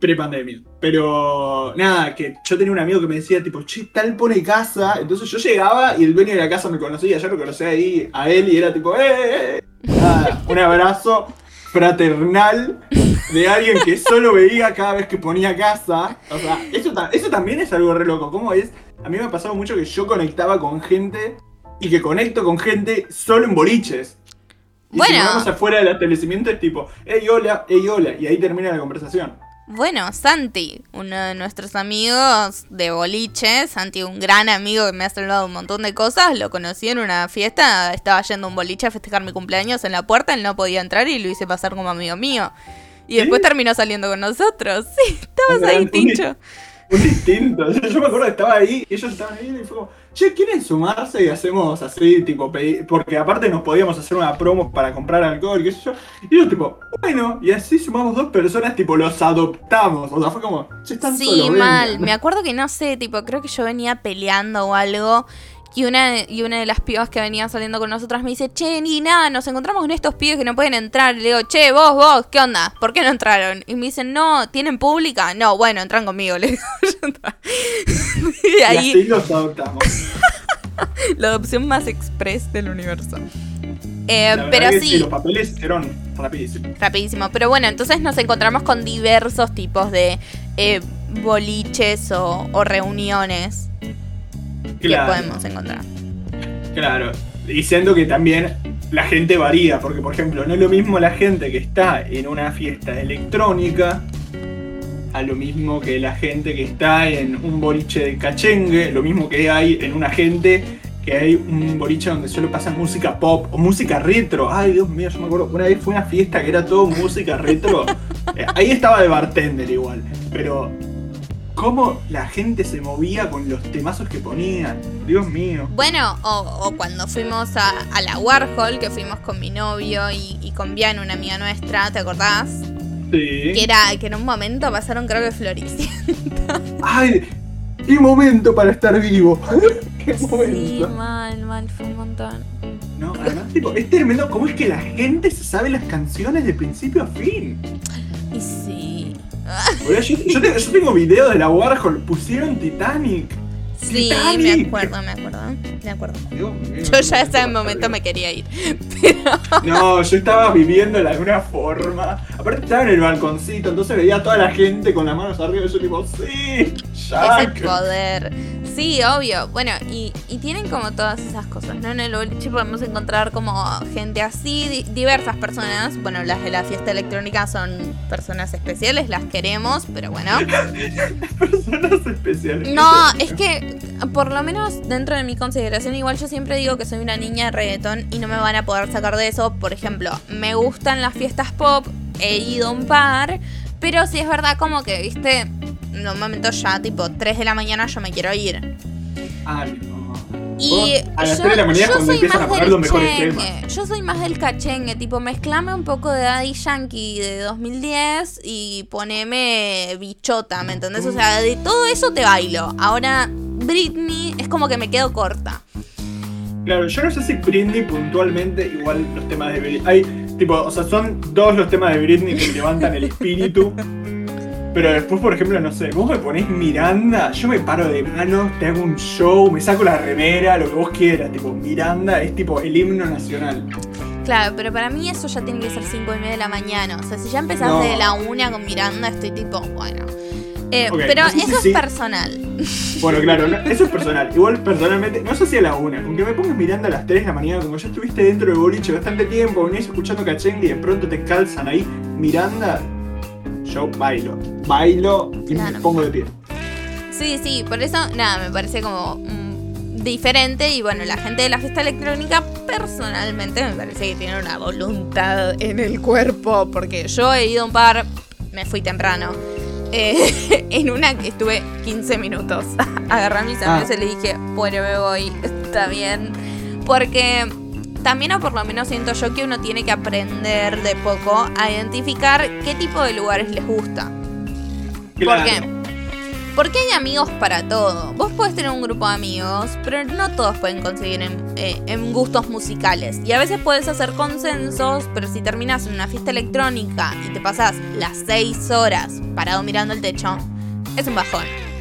pre-pandemia. Pero nada, que yo tenía un amigo que me decía, tipo, che, tal pone casa. Entonces yo llegaba y el dueño de la casa me conocía. Yo lo conocía ahí a él y era tipo, ¡eh! eh, eh". Nada, un abrazo fraternal de alguien que solo veía cada vez que ponía casa. O sea, eso, ta- eso también es algo re loco. ¿Cómo es? A mí me ha pasado mucho que yo conectaba con gente y que conecto con gente solo en boliches. Y Bueno. si nos vamos afuera del establecimiento es tipo, hey hola, hey hola, y ahí termina la conversación. Bueno, Santi, uno de nuestros amigos de boliche, Santi, un gran amigo que me ha salvado un montón de cosas, lo conocí en una fiesta, estaba yendo a un boliche a festejar mi cumpleaños en la puerta, él no podía entrar y lo hice pasar como amigo mío. Y después terminó saliendo con nosotros. Sí, estabas Un ahí, un Tincho. Un distinto. Yo, yo me acuerdo que estaba ahí, ellos estaban ahí y fue como, che, ¿quieren sumarse y hacemos así, tipo, pedir? Porque aparte nos podíamos hacer una promo para comprar alcohol, qué sé yo. Y ellos, tipo, bueno, y así sumamos dos personas, tipo, los adoptamos. O sea, fue como, che, están Sí, mal. vengan. Me acuerdo que no sé, tipo, creo que yo venía peleando o algo. Y una, y una de las pibas que venía saliendo con nosotras me dice, che, ni nada, nos encontramos con estos pibes que no pueden entrar. Y le digo, che, vos, vos, ¿qué onda? ¿Por qué no entraron? Y me dicen, no, ¿tienen pública? No, bueno, entran conmigo. Le digo, y Y ahí, así los adoptamos. la adopción más express del universo. Eh, pero sí, los papeles hicieron rapidísimo. rapidísimo. Pero bueno, entonces nos encontramos con diversos tipos de eh, boliches o, o reuniones. Claro. que podemos encontrar. Claro, diciendo que también la gente varía, porque por ejemplo, no es lo mismo la gente que está en una fiesta electrónica a lo mismo que la gente que está en un boliche de cachengue, lo mismo que hay en una gente que hay un boliche donde solo pasa música pop o música retro. Ay, Dios mío, yo me acuerdo, una vez fue una fiesta que era todo música retro. Eh, Ahí estaba de bartender igual, pero cómo la gente se movía con los temazos que ponían. Dios mío. Bueno, o, o cuando fuimos a, a la Warhol, que fuimos con mi novio y, y con Bian, una amiga nuestra, ¿te acordás? Sí. Que era que en un momento pasaron creo que Floricienta. ¡Ay! ¡Qué momento para estar vivo! ¡Qué Sí, momento! mal, mal, fue un montón. No, además, tipo, es tremendo cómo es que la gente se sabe las canciones de principio a fin. Yo, yo te- yo tengo videos de la Warhol, pusieron Titanic. Sí, Titanic. me acuerdo, me acuerdo, me acuerdo. Dios Yo ya hasta el momento me quería ir. Pero No, yo estaba viviéndola de una forma. Aparte estaba en el balconcito, entonces veía a toda la gente con las manos arriba y yo tipo, sí, Jack. poder. Sí, obvio. Bueno, y, y tienen como todas esas cosas, ¿no? En el boliche podemos encontrar como gente así, di- diversas personas. Bueno, las de la fiesta electrónica son personas especiales, las queremos, pero bueno. Personas especiales. No, es que por lo menos dentro de mi consideración, igual yo siempre digo que soy una niña de reggaetón y no me van a poder sacar de eso. Por ejemplo, me gustan las fiestas pop, he ido a un par, pero sí es verdad como que, viste, en un momento ya tipo 3 de la mañana yo me quiero ir. Ay, no. Y Vos, a las yo, 3 de la mañana cuando empiezan a poner del los mejores cachengue. Yo soy más del cachengue, tipo, mezclame un poco de Daddy Yankee de 2010 y poneme bichota, ¿me entendés? O sea, de todo eso te bailo. Ahora, Britney es como que me quedo corta. Claro, yo no sé si Britney puntualmente, igual los temas de Britney. Hay, tipo, o sea, son dos los temas de Britney que levantan el espíritu. Pero después, por ejemplo, no sé, vos me ponés Miranda, yo me paro de manos, te hago un show, me saco la remera, lo que vos quieras. Tipo, Miranda es tipo el himno nacional. Claro, pero para mí eso ya tiene que ser 5 y media de la mañana. O sea, si ya empezás No. de la una con Miranda, estoy tipo, bueno. Eh, pero no sé si eso sí. es personal. Bueno, claro, no- eso es personal. Igual, personalmente, no sé si a la una. Aunque me pongas Miranda a las 3 de la mañana, como ya estuviste dentro del boliche bastante tiempo, venís escuchando cachengue y de pronto te calzan ahí Miranda, yo bailo. Bailo y Claro. me pongo de pie. Sí, sí, por eso, nada, me parece como mm, diferente. Y bueno, la gente de la fiesta electrónica, personalmente, me parece que tiene una voluntad en el cuerpo. Porque yo he ido a un par, me fui temprano. eh, en una que estuve 15 minutos. Agarré a mis Ah. amigos y le dije, bueno, me voy, está bien. Porque también, o por lo menos siento yo que uno tiene que aprender de poco a identificar qué tipo de lugares les gusta. Claro. ¿Por qué? Porque hay amigos para todo. Vos podés tener un grupo de amigos, pero no todos pueden conseguir en, eh, en gustos musicales. Y a veces puedes hacer consensos, pero si terminas en una fiesta electrónica y te pasás las 6 horas parado mirando el techo, es un bajón.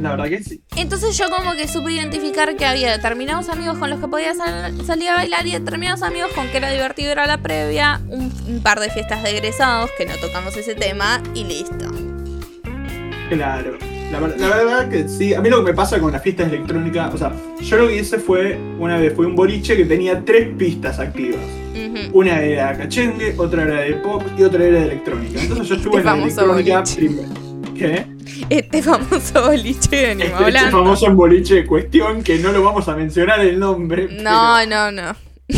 La verdad que sí. Entonces yo como que supe identificar que había determinados amigos con los que podía sal- salir a bailar y determinados amigos con que era divertido ir a la previa, un, un par de fiestas de egresados que no tocamos ese tema y listo. Claro. La, ver- la verdad que sí. A mí lo que me pasa con las fiestas electrónicas, o sea, yo lo que hice fue, una vez fue un boliche que tenía tres pistas activas. Una era cachengue, otra era de pop y otra era de electrónica. Entonces yo estuve en la electrónica boliche. primero. ¿Qué? Este famoso boliche venimos Este, este hablando. famoso boliche cuestión que no lo vamos a mencionar el nombre. No, pero, no, no.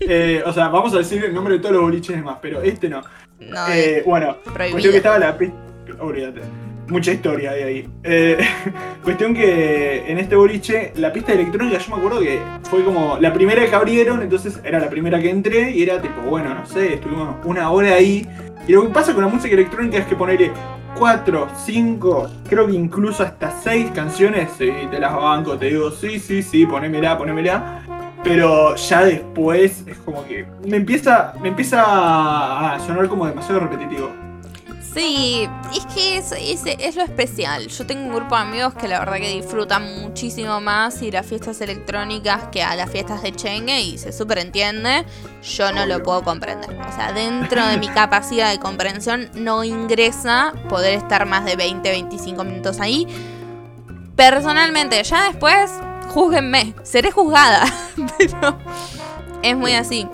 eh, o sea, vamos a decir el nombre de todos los boliches demás, pero este no. No, Eh, bueno, cuestión que estaba la pista. Olvídate. Mucha historia de ahí. Eh, cuestión que en este boliche, la pista electrónica, yo me acuerdo que fue como la primera que abrieron, entonces era la primera que entré y era tipo, bueno, no sé, estuvimos una hora ahí. Y lo que pasa con la música electrónica es que ponerle 4, 5, creo que incluso hasta 6 canciones, y te las banco, te digo, sí, sí, sí, ponémela, ponémela. Pero ya después es como que me empieza, me empieza a sonar como demasiado repetitivo. Sí, es que es, es, es lo especial. Yo tengo un grupo de amigos que la verdad que disfrutan muchísimo más ir a fiestas electrónicas que a las fiestas de Chengue y se súper entiende. Yo no lo puedo comprender. O sea, dentro de mi capacidad de comprensión no ingresa poder estar más de 20, 25 minutos ahí. Personalmente, ya después júzguenme, seré juzgada. Pero es muy así.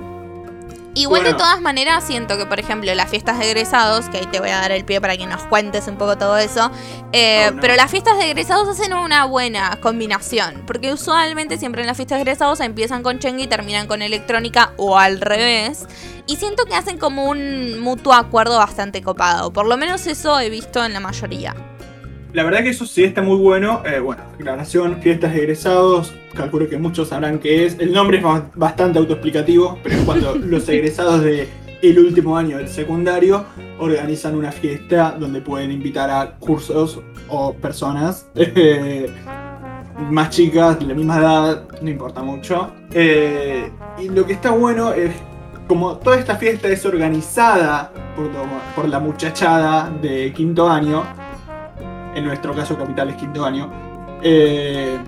Igual de todas maneras siento que, por ejemplo, las fiestas de egresados, que ahí te voy a dar el pie para que nos cuentes un poco todo eso, eh, Oh, no. pero las fiestas de egresados hacen una buena combinación, porque usualmente siempre en las fiestas de egresados empiezan con chengue y terminan con electrónica o al revés, y siento que hacen como un mutuo acuerdo bastante copado, por lo menos eso he visto en la mayoría. La verdad que eso sí está muy bueno. Eh, bueno, aclaración, fiestas de egresados. Calculo que muchos sabrán qué es. El nombre es ba- bastante autoexplicativo, pero es cuando los egresados de el último año del secundario organizan una fiesta donde pueden invitar a cursos o personas eh, más chicas, de la misma edad, no importa mucho. Eh, y lo que está bueno es como toda esta fiesta es organizada por, por la muchachada de quinto año, en nuestro caso Capital es quinto año, eh,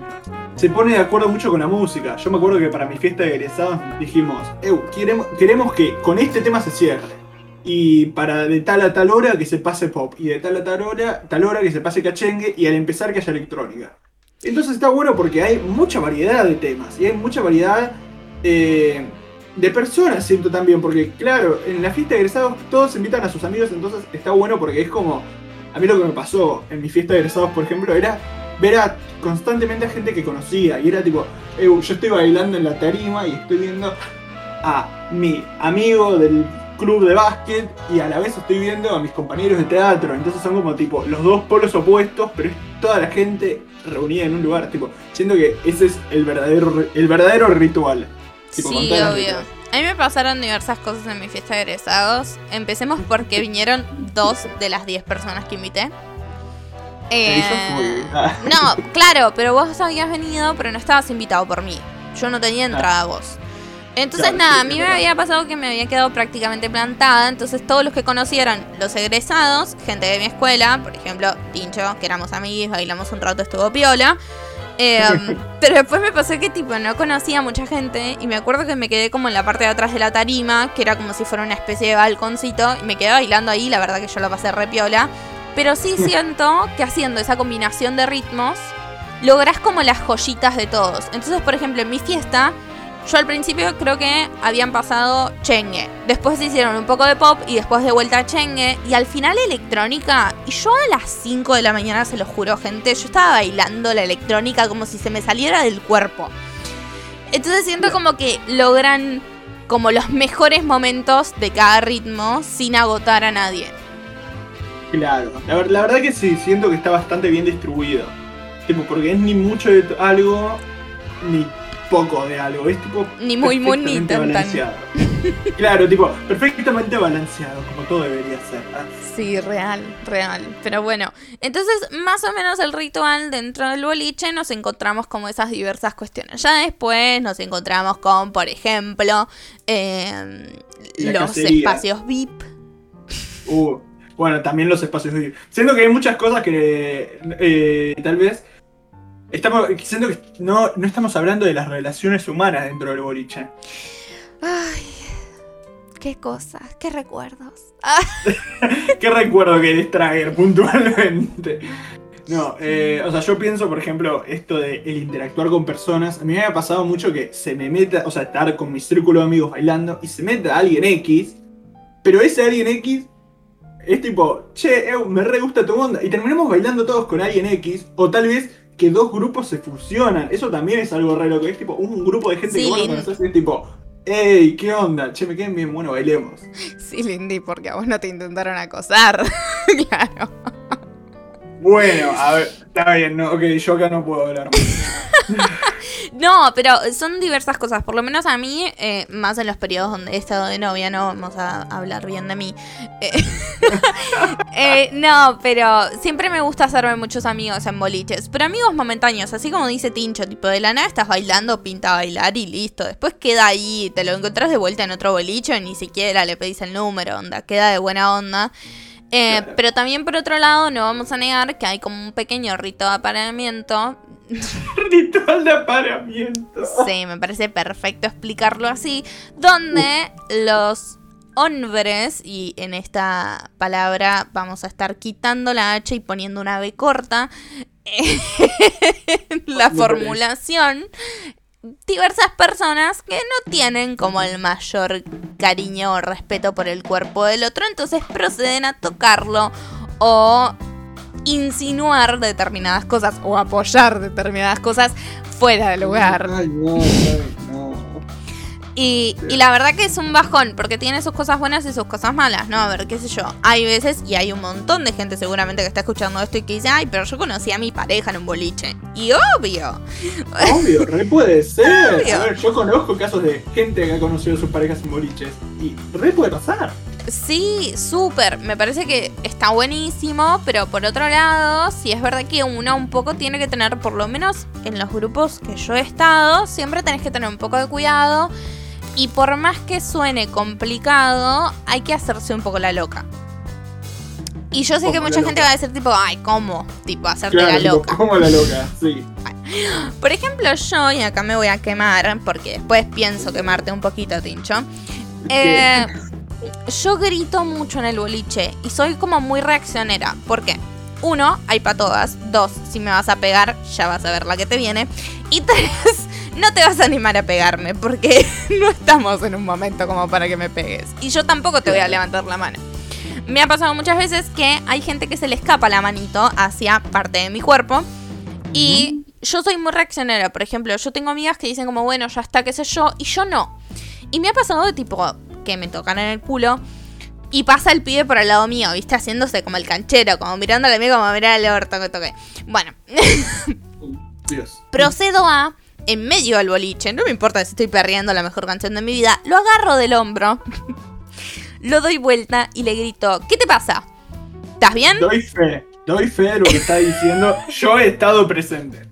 se pone de acuerdo mucho con la música. Yo me acuerdo que para mi fiesta de egresados dijimos, "Eu, queremos, queremos que con este tema se cierre. Y para de tal a tal hora que se pase pop. Y de tal a tal hora, tal hora que se pase cachengue. Y al empezar que haya electrónica. Entonces está bueno porque hay mucha variedad de temas. Y hay mucha variedad eh, de personas, siento también. Porque claro, en la fiesta de egresados todos invitan a sus amigos. Entonces está bueno porque es como... A mí lo que me pasó en mi fiesta de egresados, por ejemplo, era ver a constantemente a gente que conocía. Y era tipo, "Eu, yo estoy bailando en la tarima y estoy viendo a mi amigo del club de básquet y a la vez estoy viendo a mis compañeros de teatro. Entonces son como tipo los dos polos opuestos, pero es toda la gente reunida en un lugar. Tipo, siento que ese es el verdadero, el verdadero ritual. Tipo, Sí, obvio. A mí me pasaron diversas cosas en mi fiesta de egresados. Empecemos porque vinieron dos de las diez personas que invité. Eh, Ah, no, claro, pero vos habías venido, pero no estabas invitado por mí. Yo no tenía entrada a vos. Entonces, Claro, nada, sí, a mí me verdad. había pasado que me había quedado prácticamente plantada. Entonces, todos los que conocieran los egresados, gente de mi escuela, por ejemplo, Tincho, que éramos amigos, bailamos un rato, estuvo piola. Eh, pero después me pasó que, tipo, no conocía a mucha gente. Y me acuerdo que me quedé como en la parte de atrás de la tarima, que era como si fuera una especie de balconcito. Y me quedé bailando ahí, la verdad que yo lo pasé re piola. Pero sí siento que haciendo esa combinación de ritmos, lográs como las joyitas de todos. Entonces, por ejemplo, en mi fiesta, yo al principio creo que habían pasado chengue. Después hicieron un poco de pop y después de vuelta chengue. Y al final electrónica. Y yo a las 5 de la mañana, se lo juro, gente, yo estaba bailando la electrónica como si se me saliera del cuerpo. Entonces siento como que logran como los mejores momentos de cada ritmo sin agotar a nadie. Claro, la, ver- la verdad que sí, siento que está bastante bien distribuido. Porque es ni mucho de algo, ni poco de algo. Es tipo. Ni muy, muy, ni tan. claro, tipo, perfectamente balanceado, como todo debería ser. Ah, Sí, real, real. Pero bueno, entonces más o menos el ritual dentro del boliche nos encontramos como esas diversas cuestiones. Ya después nos encontramos con, por ejemplo, eh, La los cacería. espacios VIP. Uh, bueno, también los espacios VIP. Siento que hay muchas cosas que eh, tal vez. Estamos, siento que no, no estamos hablando de las relaciones humanas dentro del boliche. Ay, qué cosas, qué recuerdos. ¿Qué recuerdo querés traer puntualmente? No, eh, o sea, yo pienso, por ejemplo, esto de el interactuar con personas. A mí me ha pasado mucho que se me meta, o sea, estar con mi círculo de amigos bailando y se meta alguien X, pero ese alguien X es tipo, che, eu, me re gusta tu onda. Y terminamos bailando todos con alguien X, o tal vez que dos grupos se fusionan. Eso también es algo raro, que es tipo un grupo de gente Sí, que vos no conocés y es tipo, hey, ¿qué onda? Che, me queden bien, bueno, bailemos. sí, Lindy, porque a vos no te intentaron acosar. claro. Bueno, a ver, está bien, no, ok, yo acá no puedo hablar. No, pero son diversas cosas. Por lo menos a mí, eh, más en los periodos donde he estado de novia, no vamos a hablar bien de mí. Eh, eh, no, pero siempre me gusta hacerme muchos amigos en boliches. Pero amigos momentáneos, así como dice Tincho, tipo de la nada estás bailando, pinta a bailar y listo. Después queda ahí, te lo encontrás de vuelta en otro boliche, ni siquiera le pedís el número, onda, queda de buena onda. Eh, Claro. pero también por otro lado, no vamos a negar que hay como un pequeño rito de apareamiento Ritual de apareamiento. Sí, me parece perfecto explicarlo así. Donde los hombres, y en esta palabra vamos a estar quitando la H y poniendo una B corta, la Me formulación, diversas personas que no tienen como el mayor cariño o respeto por el cuerpo del otro, entonces proceden a tocarlo o insinuar determinadas cosas o apoyar determinadas cosas fuera de lugar. Ay, no, no. Y, y la verdad que es un bajón, porque tiene sus cosas buenas y sus cosas malas, ¿no? A ver, qué sé yo. Hay veces, y hay un montón de gente seguramente que está escuchando esto y que dice, ay, pero yo conocí a mi pareja en un boliche. Y obvio. Obvio, re puede ser. Obvio. A ver, yo conozco casos de gente que ha conocido a sus parejas en boliches. Y re puede pasar. Sí, súper. Me parece que está buenísimo, pero por otro lado, sí es verdad que uno un poco tiene que tener, por lo menos en los grupos que yo he estado, siempre tenés que tener un poco de cuidado. Y por más que suene complicado, hay que hacerse un poco la loca. Y yo sé que ¿Cómo mucha gente loca? va a decir tipo, ay, ¿cómo? Tipo, hacerte Claro, la loca. como la loca, sí. Por ejemplo, yo, y acá me voy a quemar, porque después pienso quemarte un poquito, Tincho. Eh, yo grito mucho en el boliche y soy como muy reaccionera. ¿Por qué? Uno, hay para todas. Dos, si me vas a pegar, ya vas a ver la que te viene. Y tres, no te vas a animar a pegarme porque no estamos en un momento como para que me pegues. Y yo tampoco te voy a levantar la mano. Me ha pasado muchas veces que hay gente que se le escapa la manito hacia parte de mi cuerpo. Y yo soy muy reaccionera. Por ejemplo, yo tengo amigas que dicen como, bueno, ya está, qué sé yo. Y yo no. Y me ha pasado de tipo que me tocan en el culo. Y pasa el pibe por al lado mío, ¿viste? Haciéndose como el canchero, como mirando a amiga, como mirar el orto que toqué. Bueno, Dios. procedo a, en medio del boliche, no me importa si estoy perreando la mejor canción de mi vida, lo agarro del hombro, lo doy vuelta y le grito, ¿qué te pasa? ¿Estás bien? Doy fe. Doy fe de lo que está diciendo. Yo he estado presente.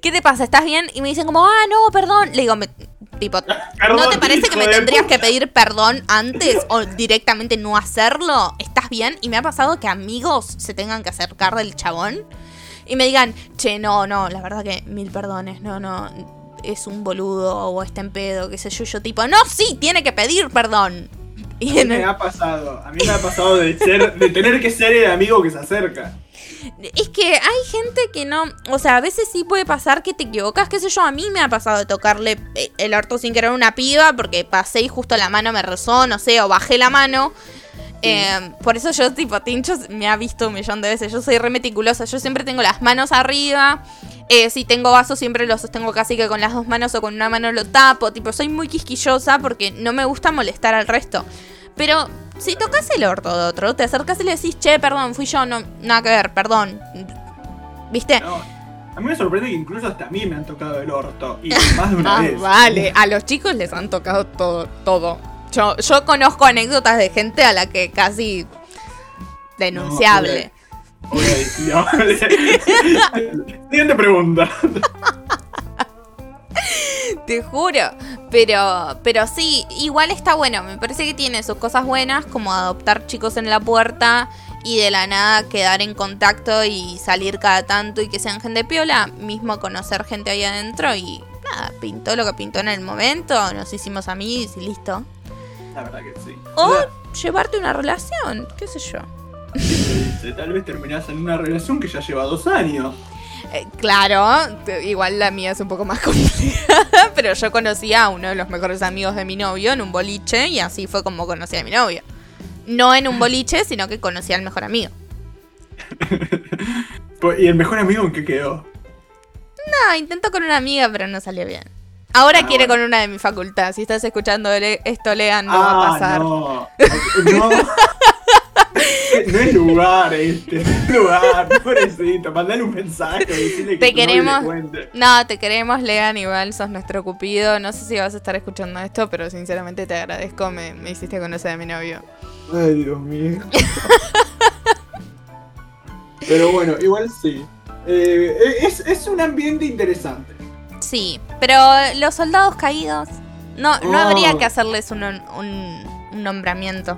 ¿Qué te pasa? ¿Estás bien? Y me dicen como, ah, no, perdón. Le digo, me- tipo, ¿no te parece que me tendrías puta. que pedir perdón antes o directamente no hacerlo? ¿Estás bien? Y me ha pasado que amigos se tengan que acercar del chabón y me digan, che, no, no, la verdad que mil perdones, no, no, es un boludo o está en pedo, qué sé yo, yo tipo, no, sí, tiene que pedir perdón. Y A mí en me el- ha pasado. A mí me ha pasado de ser, de tener que ser el amigo que se acerca. Es que hay gente que no. O sea, a veces sí puede pasar que te equivocas. Qué sé yo, a mí me ha pasado de tocarle eh, el orto sin querer a una piba porque pasé y justo la mano me rezó, no sé, o bajé la mano. Eh, por eso yo, tipo, Tincho me ha visto un millón de veces. Yo soy re meticulosa. Yo siempre tengo las manos arriba. Eh, si tengo vasos, siempre los sostengo casi que con las dos manos o con una mano lo tapo. Tipo, soy muy quisquillosa porque no me gusta molestar al resto. Pero si tocas el orto de otro, te acercas y le decís, che, perdón, fui yo, no, nada que ver, perdón. ¿Viste? No, a mí me sorprende que incluso hasta a mí me han tocado el orto. Y más de una Ah, vez. vale. A los chicos les han tocado todo, todo. Yo, yo conozco anécdotas de gente a la que casi denunciable. No. Siguiente pregunta. Te juro. Pero, pero sí, igual está bueno. Me parece que tiene sus cosas buenas, como adoptar chicos en la puerta y de la nada quedar en contacto y salir cada tanto y que sean gente piola. Mismo conocer gente ahí adentro y nada, pintó lo que pintó en el momento. Nos hicimos amigos y listo. La verdad que sí. O O sea, llevarte una relación, qué sé yo. dice, tal vez terminás en una relación que ya lleva dos años. Eh, claro, igual la mía es un poco más complicada, pero yo conocí a uno de los mejores amigos de mi novio en un boliche y así fue como conocí a mi novio. No en un boliche, sino que conocí al mejor amigo. Pues, ¿Y el mejor amigo en qué quedó? No, intentó con una amiga, pero no salió bien. Ahora Ah, quiere bueno. con una de mi facultad. Si estás escuchando esto, Lean, no va a pasar. Ah, No. No. No es lugar este, no es lugar, pobrecito, mandale un mensaje, decirle Te queremos. le. No, te queremos, Lean, igual sos nuestro cupido. No sé si vas a estar escuchando esto, pero sinceramente te agradezco. Me, me hiciste conocer a mi novio. Ay, Dios mío. Pero bueno, igual sí. Eh, es, es un ambiente interesante. Sí, pero los soldados caídos, no, no Oh. habría que hacerles un, un, un nombramiento.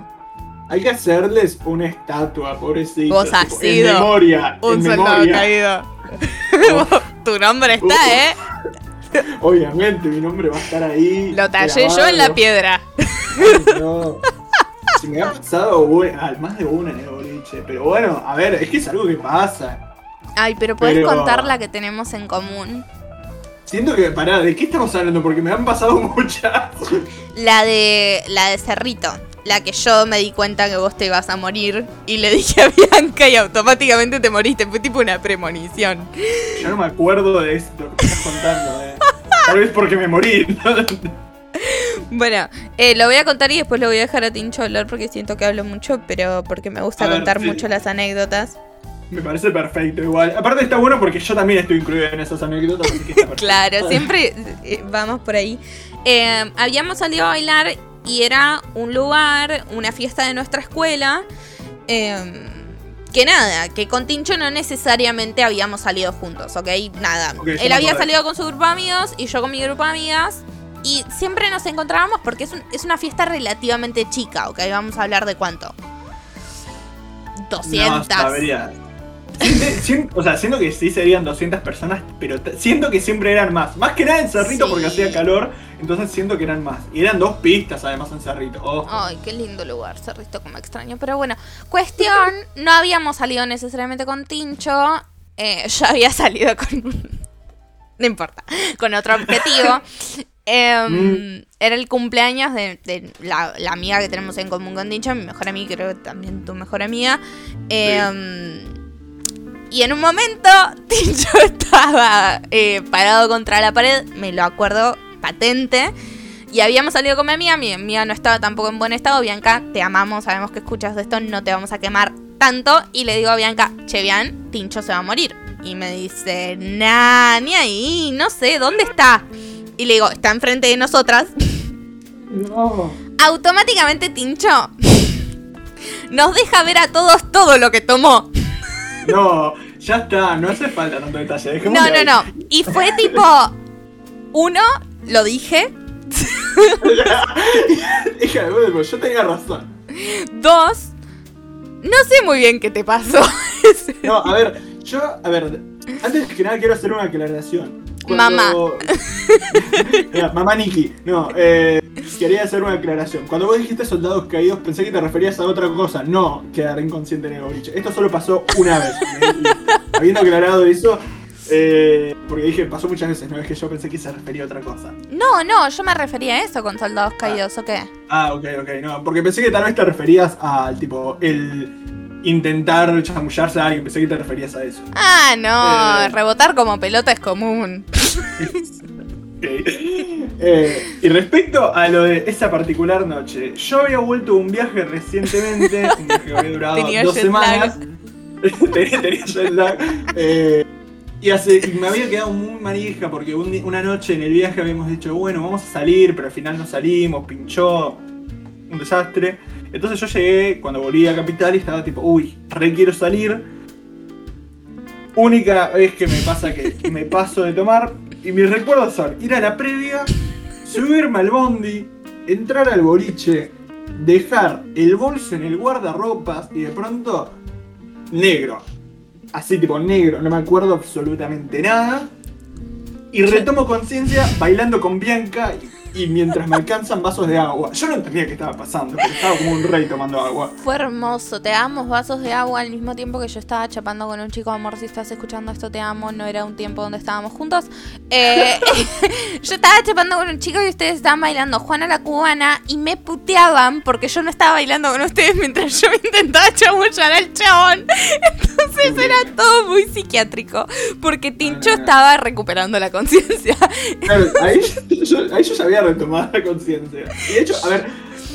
Hay que hacerles una estatua, pobrecito. Vos has tipo, sido En memoria. Un en soldado memoria. caído. tu nombre está, Oh. ¿eh? Obviamente, mi nombre va a estar ahí. Lo tallé yo en la piedra. Ay, no. Se me ha pasado bu- ah, más de una en el boliche. Pero bueno, a ver, es que es algo que pasa. Ay, pero podés Pero- contar la que tenemos en común. Siento que, pará, ¿de qué estamos hablando? Porque me han pasado muchas. La de. la de Cerrito. La que yo me di cuenta que vos te ibas a morir y le dije a Bianca y automáticamente te moriste. Fue tipo una premonición. Yo no me acuerdo de esto que estás contando, eh. Tal vez porque me morí. ¿no? Bueno, eh, lo voy a contar y después lo voy a dejar a Tincho hablar porque siento que hablo mucho, pero porque me gusta ver, contar sí. mucho las anécdotas. Me parece perfecto, igual. Aparte está bueno porque yo también estoy incluido en esas anécdotas. Así que está perfecto. Claro, siempre eh, vamos por ahí. Eh, habíamos salido a bailar y era un lugar, una fiesta de nuestra escuela. eh, que nada, que con Tincho no necesariamente habíamos salido juntos, ¿ok? Nada. Él había salido con su grupo de amigos y yo con mi grupo de amigas. Y siempre nos encontrábamos porque es, un- es una fiesta relativamente chica, ¿ok? Vamos a hablar de cuánto. 200. No, o sea, siento que sí serían 200 personas, pero siento que siempre eran más. Más que nada en Cerrito Sí. porque hacía calor, entonces siento que eran más. Y eran dos pistas además en Cerrito. Ay, qué lindo lugar, Cerrito como extraño. Pero bueno, cuestión, no habíamos salido necesariamente con Tincho. eh, yo había salido con No importa, con otro objetivo. Em, Era el cumpleaños de, de la, la amiga que tenemos en común con Tincho, mi mejor amiga, creo que también tu mejor amiga. Em, Y en un momento, Tincho estaba eh, parado contra la pared, me lo acuerdo patente. Y habíamos salido con mi amiga, mi amiga no estaba tampoco en buen estado. Bianca, te amamos, sabemos que escuchas de esto, no te vamos a quemar tanto. Y le digo a Bianca, che, Bian, Tincho se va a morir. Y me dice, nah, ni ahí, no sé, ¿dónde está? Y le digo, está enfrente de nosotras. No. Automáticamente Tincho nos deja ver a todos todo lo que tomó. No, ya está, no hace falta tanto detalle. No, no, no. Y fue tipo, uno, lo dije. Hija de huevo, yo tenía razón. Dos, no sé muy bien qué te pasó. No, a ver, yo, a ver, antes que nada quiero hacer una aclaración. Mamá. Mamá Nikki, no, eh, quería hacer una aclaración. Cuando vos dijiste soldados caídos, pensé que te referías a otra cosa, no quedar inconsciente en el boliche. Esto solo pasó una vez. Habiendo aclarado eso, eh, porque dije, pasó muchas veces, no es que yo pensé que se refería a otra cosa. No, no, yo me refería a eso con soldados caídos, ¿o qué? Ah, ok, ok, no, porque pensé que tal vez te referías al tipo, el intentar chamullarse a alguien, pensé que te referías a eso. Ah, no, Eh. rebotar como pelota es común. Eh, y respecto a lo de esa particular noche, yo había vuelto de un viaje recientemente, un viaje que había durado Tenía dos semanas. tenía, tenía lag. Eh, y, hace, y me había quedado muy manija porque un una noche en el viaje habíamos dicho, bueno, vamos a salir, pero al final no salimos, pinchó, un desastre. Entonces yo llegué cuando volví a Capital y estaba tipo, uy, re quiero salir. Única vez que me pasa que me paso de tomar y mis recuerdos son ir a la previa, subirme al bondi, entrar al boliche, dejar el bolso en el guardarropas y de pronto negro. Así tipo negro, no me acuerdo absolutamente nada. Y retomo conciencia bailando con Bianca y, y mientras me alcanzan vasos de agua. Yo no entendía qué estaba pasando, pero estaba como un rey tomando agua. Fue hermoso, te damos vasos de agua al mismo tiempo que yo estaba chapando con un chico, amor, si estás escuchando esto te amo, no era un tiempo donde estábamos juntos. Eh, yo estaba chapando con un chico y ustedes estaban bailando Juana la cubana y me puteaban porque yo no estaba bailando con ustedes mientras yo intentaba chamullar al chabón. Entonces era todo muy psiquiátrico porque Tincho estaba recuperando la conciencia. Claro, ahí, yo, ahí yo ya retomado la conciencia. Y de hecho, a ver,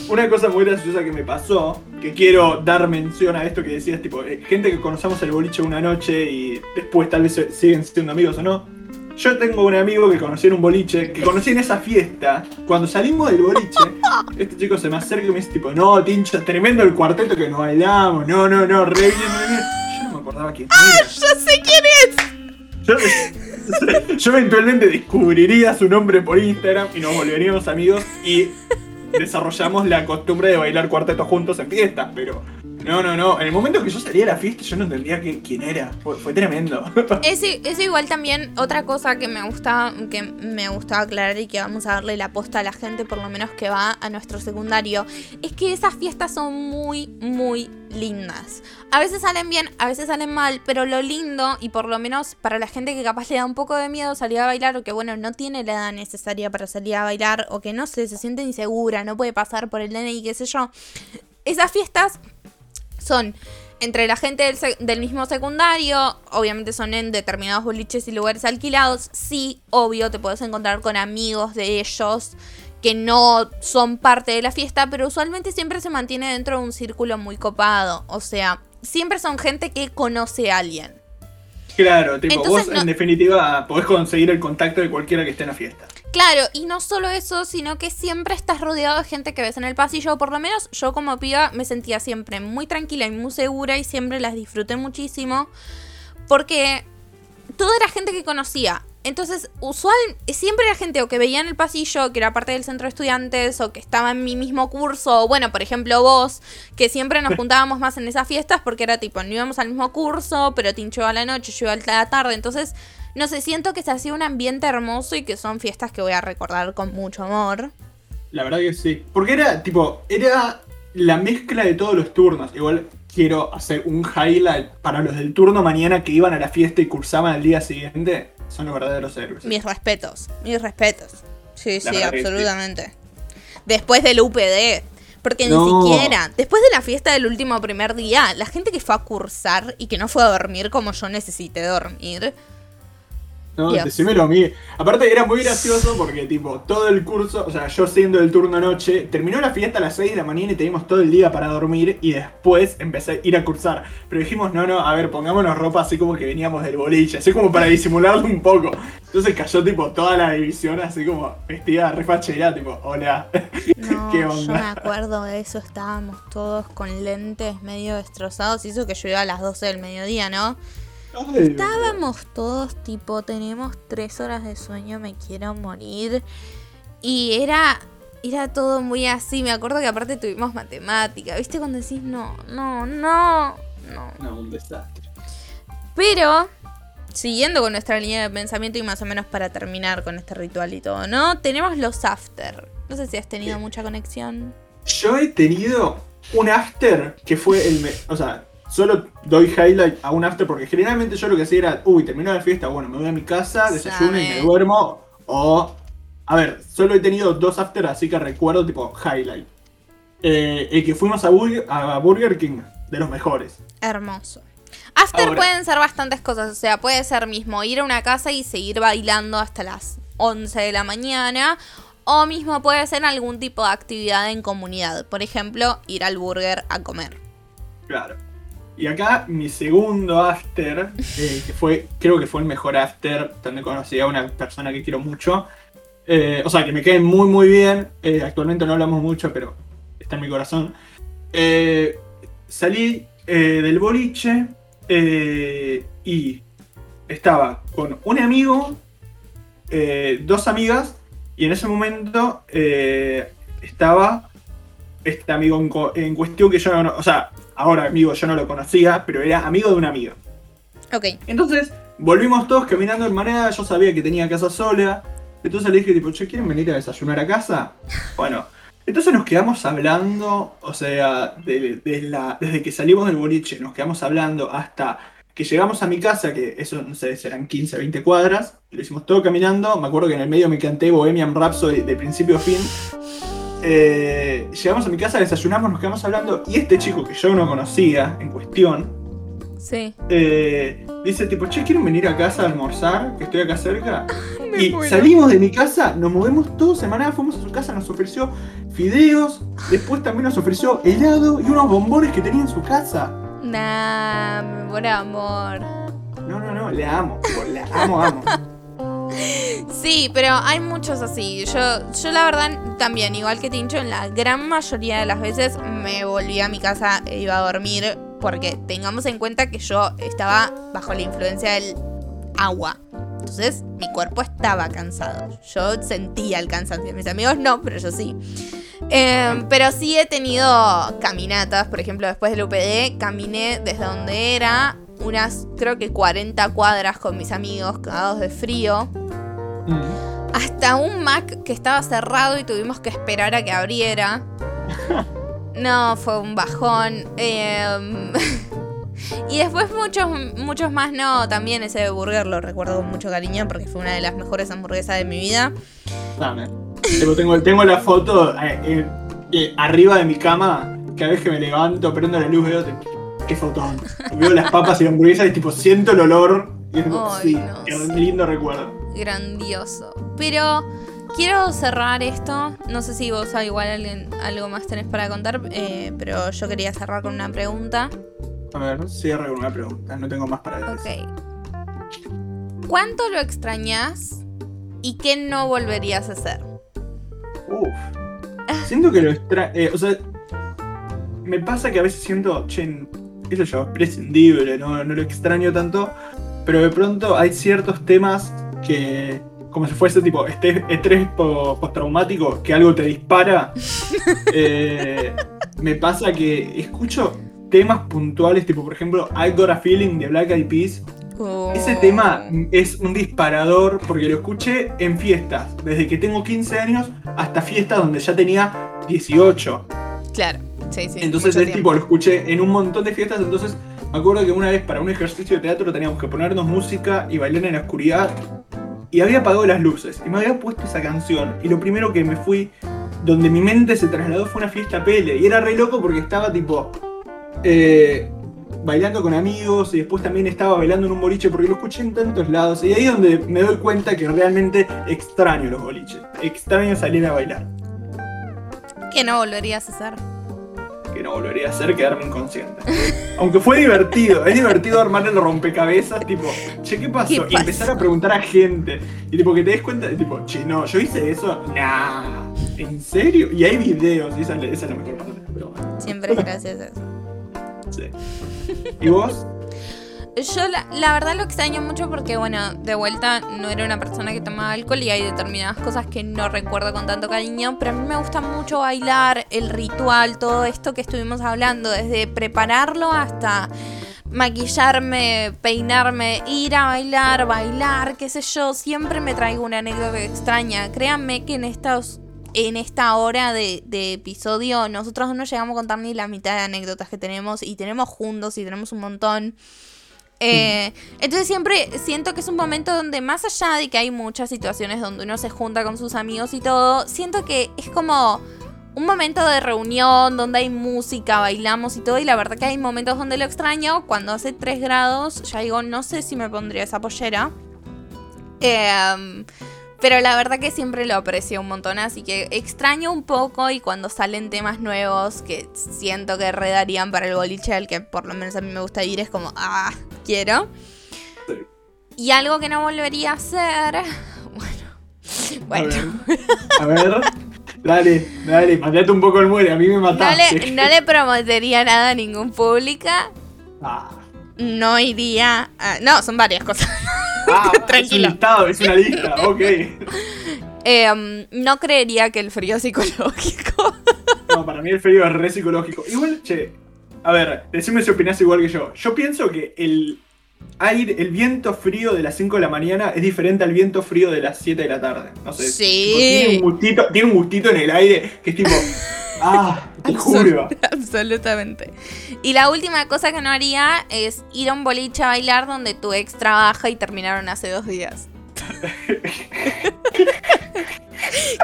una cosa muy graciosa que me pasó, que quiero dar mención a esto que decías, tipo, eh, gente que conocemos el boliche una noche y después tal vez siguen siendo amigos o no. Yo tengo un amigo que conocí en un boliche, que conocí en esa fiesta. Cuando salimos del boliche, este chico se me acerca y me dice, tipo, no, Tincho, tremendo el cuarteto que nos bailamos, no, no, no, re bien, re bien. Yo no me acordaba quién era. ¡Yo sé quién es! Yo, eventualmente descubriría su nombre por Instagram y nos volveríamos amigos y desarrollamos la costumbre de bailar cuartetos juntos en fiestas, pero No, no, no. En el momento que yo salí a la fiesta, yo no entendía quién era. Fue, tremendo. Eso, igual también, otra cosa que me gusta, que me gusta aclarar y que vamos a darle la posta a la gente, por lo menos que va a nuestro secundario, es que esas fiestas son muy, muy lindas. A veces salen bien, a veces salen mal, pero lo lindo, y por lo menos para la gente que capaz le da un poco de miedo salir a bailar, o que bueno, no tiene la edad necesaria para salir a bailar, o que no sé, se siente insegura, no puede pasar por el y qué sé yo. Esas fiestas son entre la gente del, mismo secundario, obviamente son en determinados boliches y lugares alquilados. Sí, obvio, te puedes encontrar con amigos de ellos que no son parte de la fiesta, pero usualmente siempre se mantiene dentro de un círculo muy copado. O sea, siempre son gente que conoce a alguien. Claro, tipo, vos en definitiva podés conseguir el contacto de cualquiera que esté en la fiesta. Claro, y no solo eso, sino que siempre estás rodeado de gente que ves en el pasillo. Por lo menos yo como piba me sentía siempre muy tranquila y muy segura y siempre las disfruté muchísimo. Porque toda era gente que conocía. Entonces, usual, siempre era gente o que veía en el pasillo, que era parte del centro de estudiantes, o que estaba en mi mismo curso, o bueno, por ejemplo, vos, que siempre nos juntábamos más en esas fiestas porque era tipo, no íbamos al mismo curso, pero Tincho iba a la noche, yo iba a la tarde, entonces, no sé, siento que se hacía un ambiente hermoso y que son fiestas que voy a recordar con mucho amor. La verdad que sí, porque era tipo, era la mezcla de todos los turnos, igual quiero hacer un highlight para los del turno mañana que iban a la fiesta y cursaban al día siguiente son los verdaderos héroes. Mis respetos, mis respetos. Sí, sí, absolutamente. Después del UPD. Porque ni siquiera, después de la fiesta del último primer día, la gente que fue a cursar y que no fue a dormir como yo necesité dormir, no, decímelo a mí. Aparte era muy gracioso porque tipo, todo el curso, o sea, yo siendo el turno noche, terminó la fiesta a las 6 de la mañana y teníamos todo el día para dormir y después empecé a ir a cursar. Pero dijimos, no, no, a ver, pongámonos ropa así como que veníamos del boliche, así como para disimularlo un poco. Entonces cayó tipo toda la división así como vestida refachera, tipo, hola. ¿Qué onda? Yo me acuerdo de eso, estábamos todos con lentes medio destrozados y eso que yo iba a las 12 del mediodía, ¿no? Estábamos todos tipo, tenemos tres horas de sueño, me quiero morir. Y era, era todo muy así. Me acuerdo que aparte tuvimos matemática. ¿Viste cuando decís no, no, no, no? No, un desastre. Pero, siguiendo con nuestra línea de pensamiento y más o menos para terminar con este ritual y todo, ¿no? Tenemos los after. No sé si has tenido mucha conexión. Yo he tenido un after que fue el... o sea, solo doy highlight a un after porque generalmente yo lo que hacía era, uy, terminó la fiesta, bueno, me voy a mi casa, desayuno y me duermo. O, a ver, solo he tenido dos after, así que recuerdo tipo highlight. Eh, el que fuimos a Burger, a Burger King, de los mejores. Hermoso. After pueden ser bastantes cosas, o sea, puede ser mismo ir a una casa y seguir bailando hasta las 11 de la mañana. O mismo puede ser algún tipo de actividad en comunidad. Por ejemplo, ir al burger a comer. Claro. Y acá mi segundo after, eh, que fue, creo que fue el mejor after, donde conocí a una persona que quiero mucho. Eh, o sea, que me quede muy, muy bien. Eh, actualmente no hablamos mucho, pero está en mi corazón. salí del boliche y estaba con un amigo, dos amigas, y en ese momento estaba este amigo en, en, cuestión que yo no. O sea, ahora amigo yo no lo conocía, pero era amigo de un amigo. Ok. Entonces, volvimos todos caminando en manera, yo sabía que tenía casa sola. Entonces le dije, tipo, che, ¿quieren venir a desayunar a casa? Bueno, entonces nos quedamos hablando, o sea, desde que salimos del boliche, nos quedamos hablando hasta que llegamos a mi casa, que eso, no sé, serán 15, 20 cuadras, lo hicimos todo caminando. Me acuerdo que en el medio me canté Bohemian Rhapsody de principio a fin. Eh, llegamos a mi casa, desayunamos, nos quedamos hablando y este chico que yo no conocía en cuestión, sí. Eh, dice tipo, che, ¿quieren venir a casa a almorzar? Que estoy acá cerca. y salimos de mi casa, nos movemos todos semana, fuimos a su casa, nos ofreció fideos, después también nos ofreció helado y unos bombones que tenía en su casa. Nah, buen amor. No, no, no, le amo, le amo, amo. Sí, pero hay muchos así. Yo, yo la verdad también, igual que Tincho, en la gran mayoría de las veces me volví a mi casa e iba a dormir porque tengamos en cuenta que yo estaba bajo la influencia del agua. Entonces mi cuerpo estaba cansado. Yo sentía el cansancio. Mis amigos no, pero yo sí. Eh, pero sí he tenido caminatas, por ejemplo, después del UPD, caminé desde donde era unas, creo que 40 cuadras con mis amigos, cagados de frío, Mm. hasta un Mac que estaba cerrado y tuvimos que esperar a que abriera. No, fue un bajón. Eh, y después muchos, muchos más no. También ese burger lo recuerdo con mucho cariño porque fue una de las mejores hamburguesas de mi vida. Dame. Tengo, tengo la foto eh, eh, eh, arriba de mi cama. Cada vez que me levanto, prendo la luz, veo qué fotón. Veo las papas y la hamburguesa y tipo siento el olor. Y es como, Ay, sí, no, qué sí. lindo recuerdo. Grandioso. Pero quiero cerrar esto. No sé si vos igual alguien, algo más tenés para contar. eh, pero yo quería cerrar con una pregunta. A ver, cierra con una pregunta. No tengo más para decir. Ok. ¿Cuánto lo extrañas y qué no volverías a hacer? Uf. Siento que lo extra... eh, o sea, me pasa que a veces siento, che, eso yo, es prescindible, ¿no? no lo extraño tanto, pero de pronto hay ciertos temas que, como si fuese tipo estrés po- postraumático, que algo te dispara, eh, me pasa que escucho temas puntuales, tipo por ejemplo, I Got a Feeling de Black Eyed Peas, ese Oh. tema es un disparador porque lo escuché en fiestas, desde que tengo 15 años hasta fiestas donde ya tenía 18. Claro, sí, sí. Entonces es tipo, lo escuché en un montón de fiestas, entonces me acuerdo que una vez para un ejercicio de teatro teníamos que ponernos música y bailar en la oscuridad y había apagado las luces y me había puesto esa canción y lo primero que me fui, donde mi mente se trasladó fue una fiesta pele y era re loco porque estaba tipo... eh, bailando con amigos y después también estaba bailando en un boliche porque lo escuché en tantos lados y ahí es donde me doy cuenta que realmente extraño los boliches, extraño salir a bailar, ¿Qué no volverías a hacer? Que no volvería a hacer quedarme inconsciente. Aunque fue divertido, es divertido armar el rompecabezas, tipo, che, ¿qué pasó? ¿Qué Y empezar a preguntar a gente y tipo que te des cuenta, tipo, che, no, yo hice eso, nah, ¿en serio? Y hay videos y esa, es la- esa es la mejor parte, pero bueno, Siempre es gracias a eso. sí. ¿Y vos? Yo la, la verdad lo extraño mucho porque, bueno, de vuelta no era una persona que tomaba alcohol y hay determinadas cosas que no recuerdo con tanto cariño, pero a mí me gusta mucho bailar, el ritual, todo esto que estuvimos hablando, desde prepararlo hasta maquillarme, peinarme, ir a bailar, bailar, qué sé yo, siempre me traigo una anécdota extraña. Créanme que en estos en esta hora de, de episodio nosotros no llegamos a contar ni la mitad de anécdotas que tenemos y tenemos juntos y tenemos un montón. Eh, entonces siempre siento que es un momento donde más allá de que hay muchas situaciones donde uno se junta con sus amigos y todo, siento que es como un momento de reunión donde hay música, bailamos y todo y la verdad que hay momentos donde lo extraño. Cuando hace 3 grados ya digo, no sé si me pondría esa pollera. Em, pero la verdad que siempre lo aprecio un montón, así que extraño un poco y cuando salen temas nuevos que siento que redarían para el boliche al que por lo menos a mí me gusta ir, es como, ah, quiero. Sí. Y algo que no volvería a hacer, bueno, bueno, A ver, a ver, dale, dale, matate un poco el muere, a mí me no mataste. le, no le prometería nada a ningún pública, Ah, no iría a... No, son varias cosas. ah, es un listado, es una lista, ok. Em, no creería que el frío psicológico... No, para mí el frío es re psicológico. Igual, che, a ver, decime si opinás igual que yo. Yo pienso que el aire, el viento frío de las 5 de la mañana es diferente al viento frío de las 7 de la tarde. No sé. Sí. tipo, tiene, un gustito, tiene un gustito en el aire que es tipo. Ah, te juro. Absolutamente. Y la última cosa que no haría es ir a un boliche a bailar donde tu ex trabaja y terminaron hace dos días.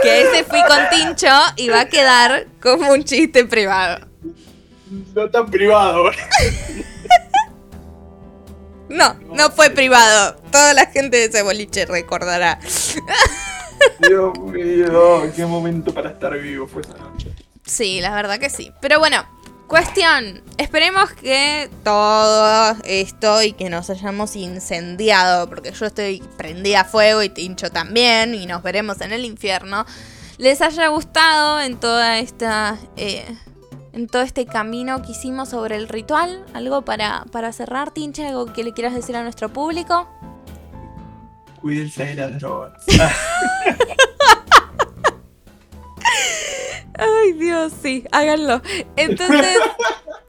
que ese fui con Tincho y va a quedar como un chiste privado. No tan privado. No, no fue privado. Toda la gente de ese boliche recordará. Dios mío, qué momento para estar vivo fue esa noche. Sí, la verdad que sí. Pero bueno, cuestión. Esperemos que todo esto y que nos hayamos incendiado, porque yo estoy prendida a fuego y Tincho también, y nos veremos en el infierno, les haya gustado en toda esta... eh, en todo este camino que hicimos sobre el ritual, algo para, para cerrar, Tinche, algo que le quieras decir a nuestro público. Cuídense de las drogas. Ay, Dios, sí, háganlo. Entonces,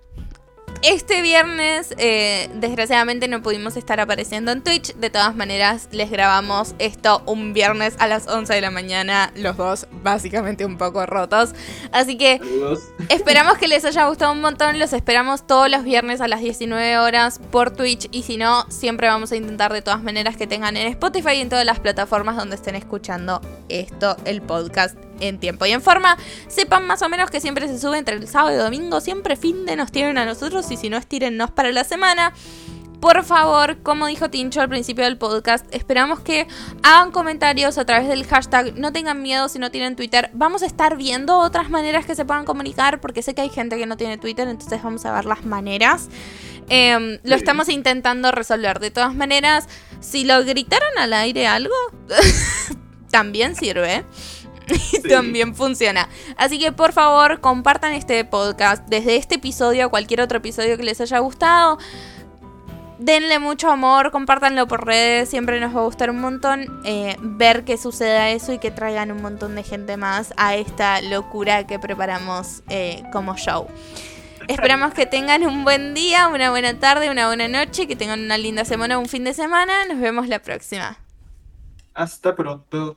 este viernes, eh, desgraciadamente, no pudimos estar apareciendo en Twitch. De todas maneras, les grabamos esto un viernes a las 11 de la mañana, los dos básicamente un poco rotos. Así que esperamos que les haya gustado un montón. Los esperamos todos los viernes a las 19 horas por Twitch. Y si no, siempre vamos a intentar de todas maneras que tengan en Spotify y en todas las plataformas donde estén escuchando esto, el podcast en tiempo y en forma. Sepan más o menos que siempre se sube entre el sábado y domingo. Siempre fin de nos tienen a nosotros y si no, estírennos para la semana. Por favor, como dijo Tincho al principio del podcast, esperamos que hagan comentarios a través del hashtag. No tengan miedo si no tienen Twitter. Vamos a estar viendo otras maneras que se puedan comunicar porque sé que hay gente que no tiene Twitter, entonces vamos a ver las maneras. Em, lo estamos intentando resolver. De todas maneras, si lo gritaron al aire algo, también sirve. y también funciona. Así que por favor, compartan este podcast desde este episodio a cualquier otro episodio que les haya gustado. Denle mucho amor, compártanlo por redes, siempre nos va a gustar un montón eh, ver que suceda eso y que traigan un montón de gente más a esta locura que preparamos eh, como show. Esperamos que tengan un buen día, una buena tarde, una buena noche, que tengan una linda semana, un fin de semana. Nos vemos la próxima. Hasta pronto.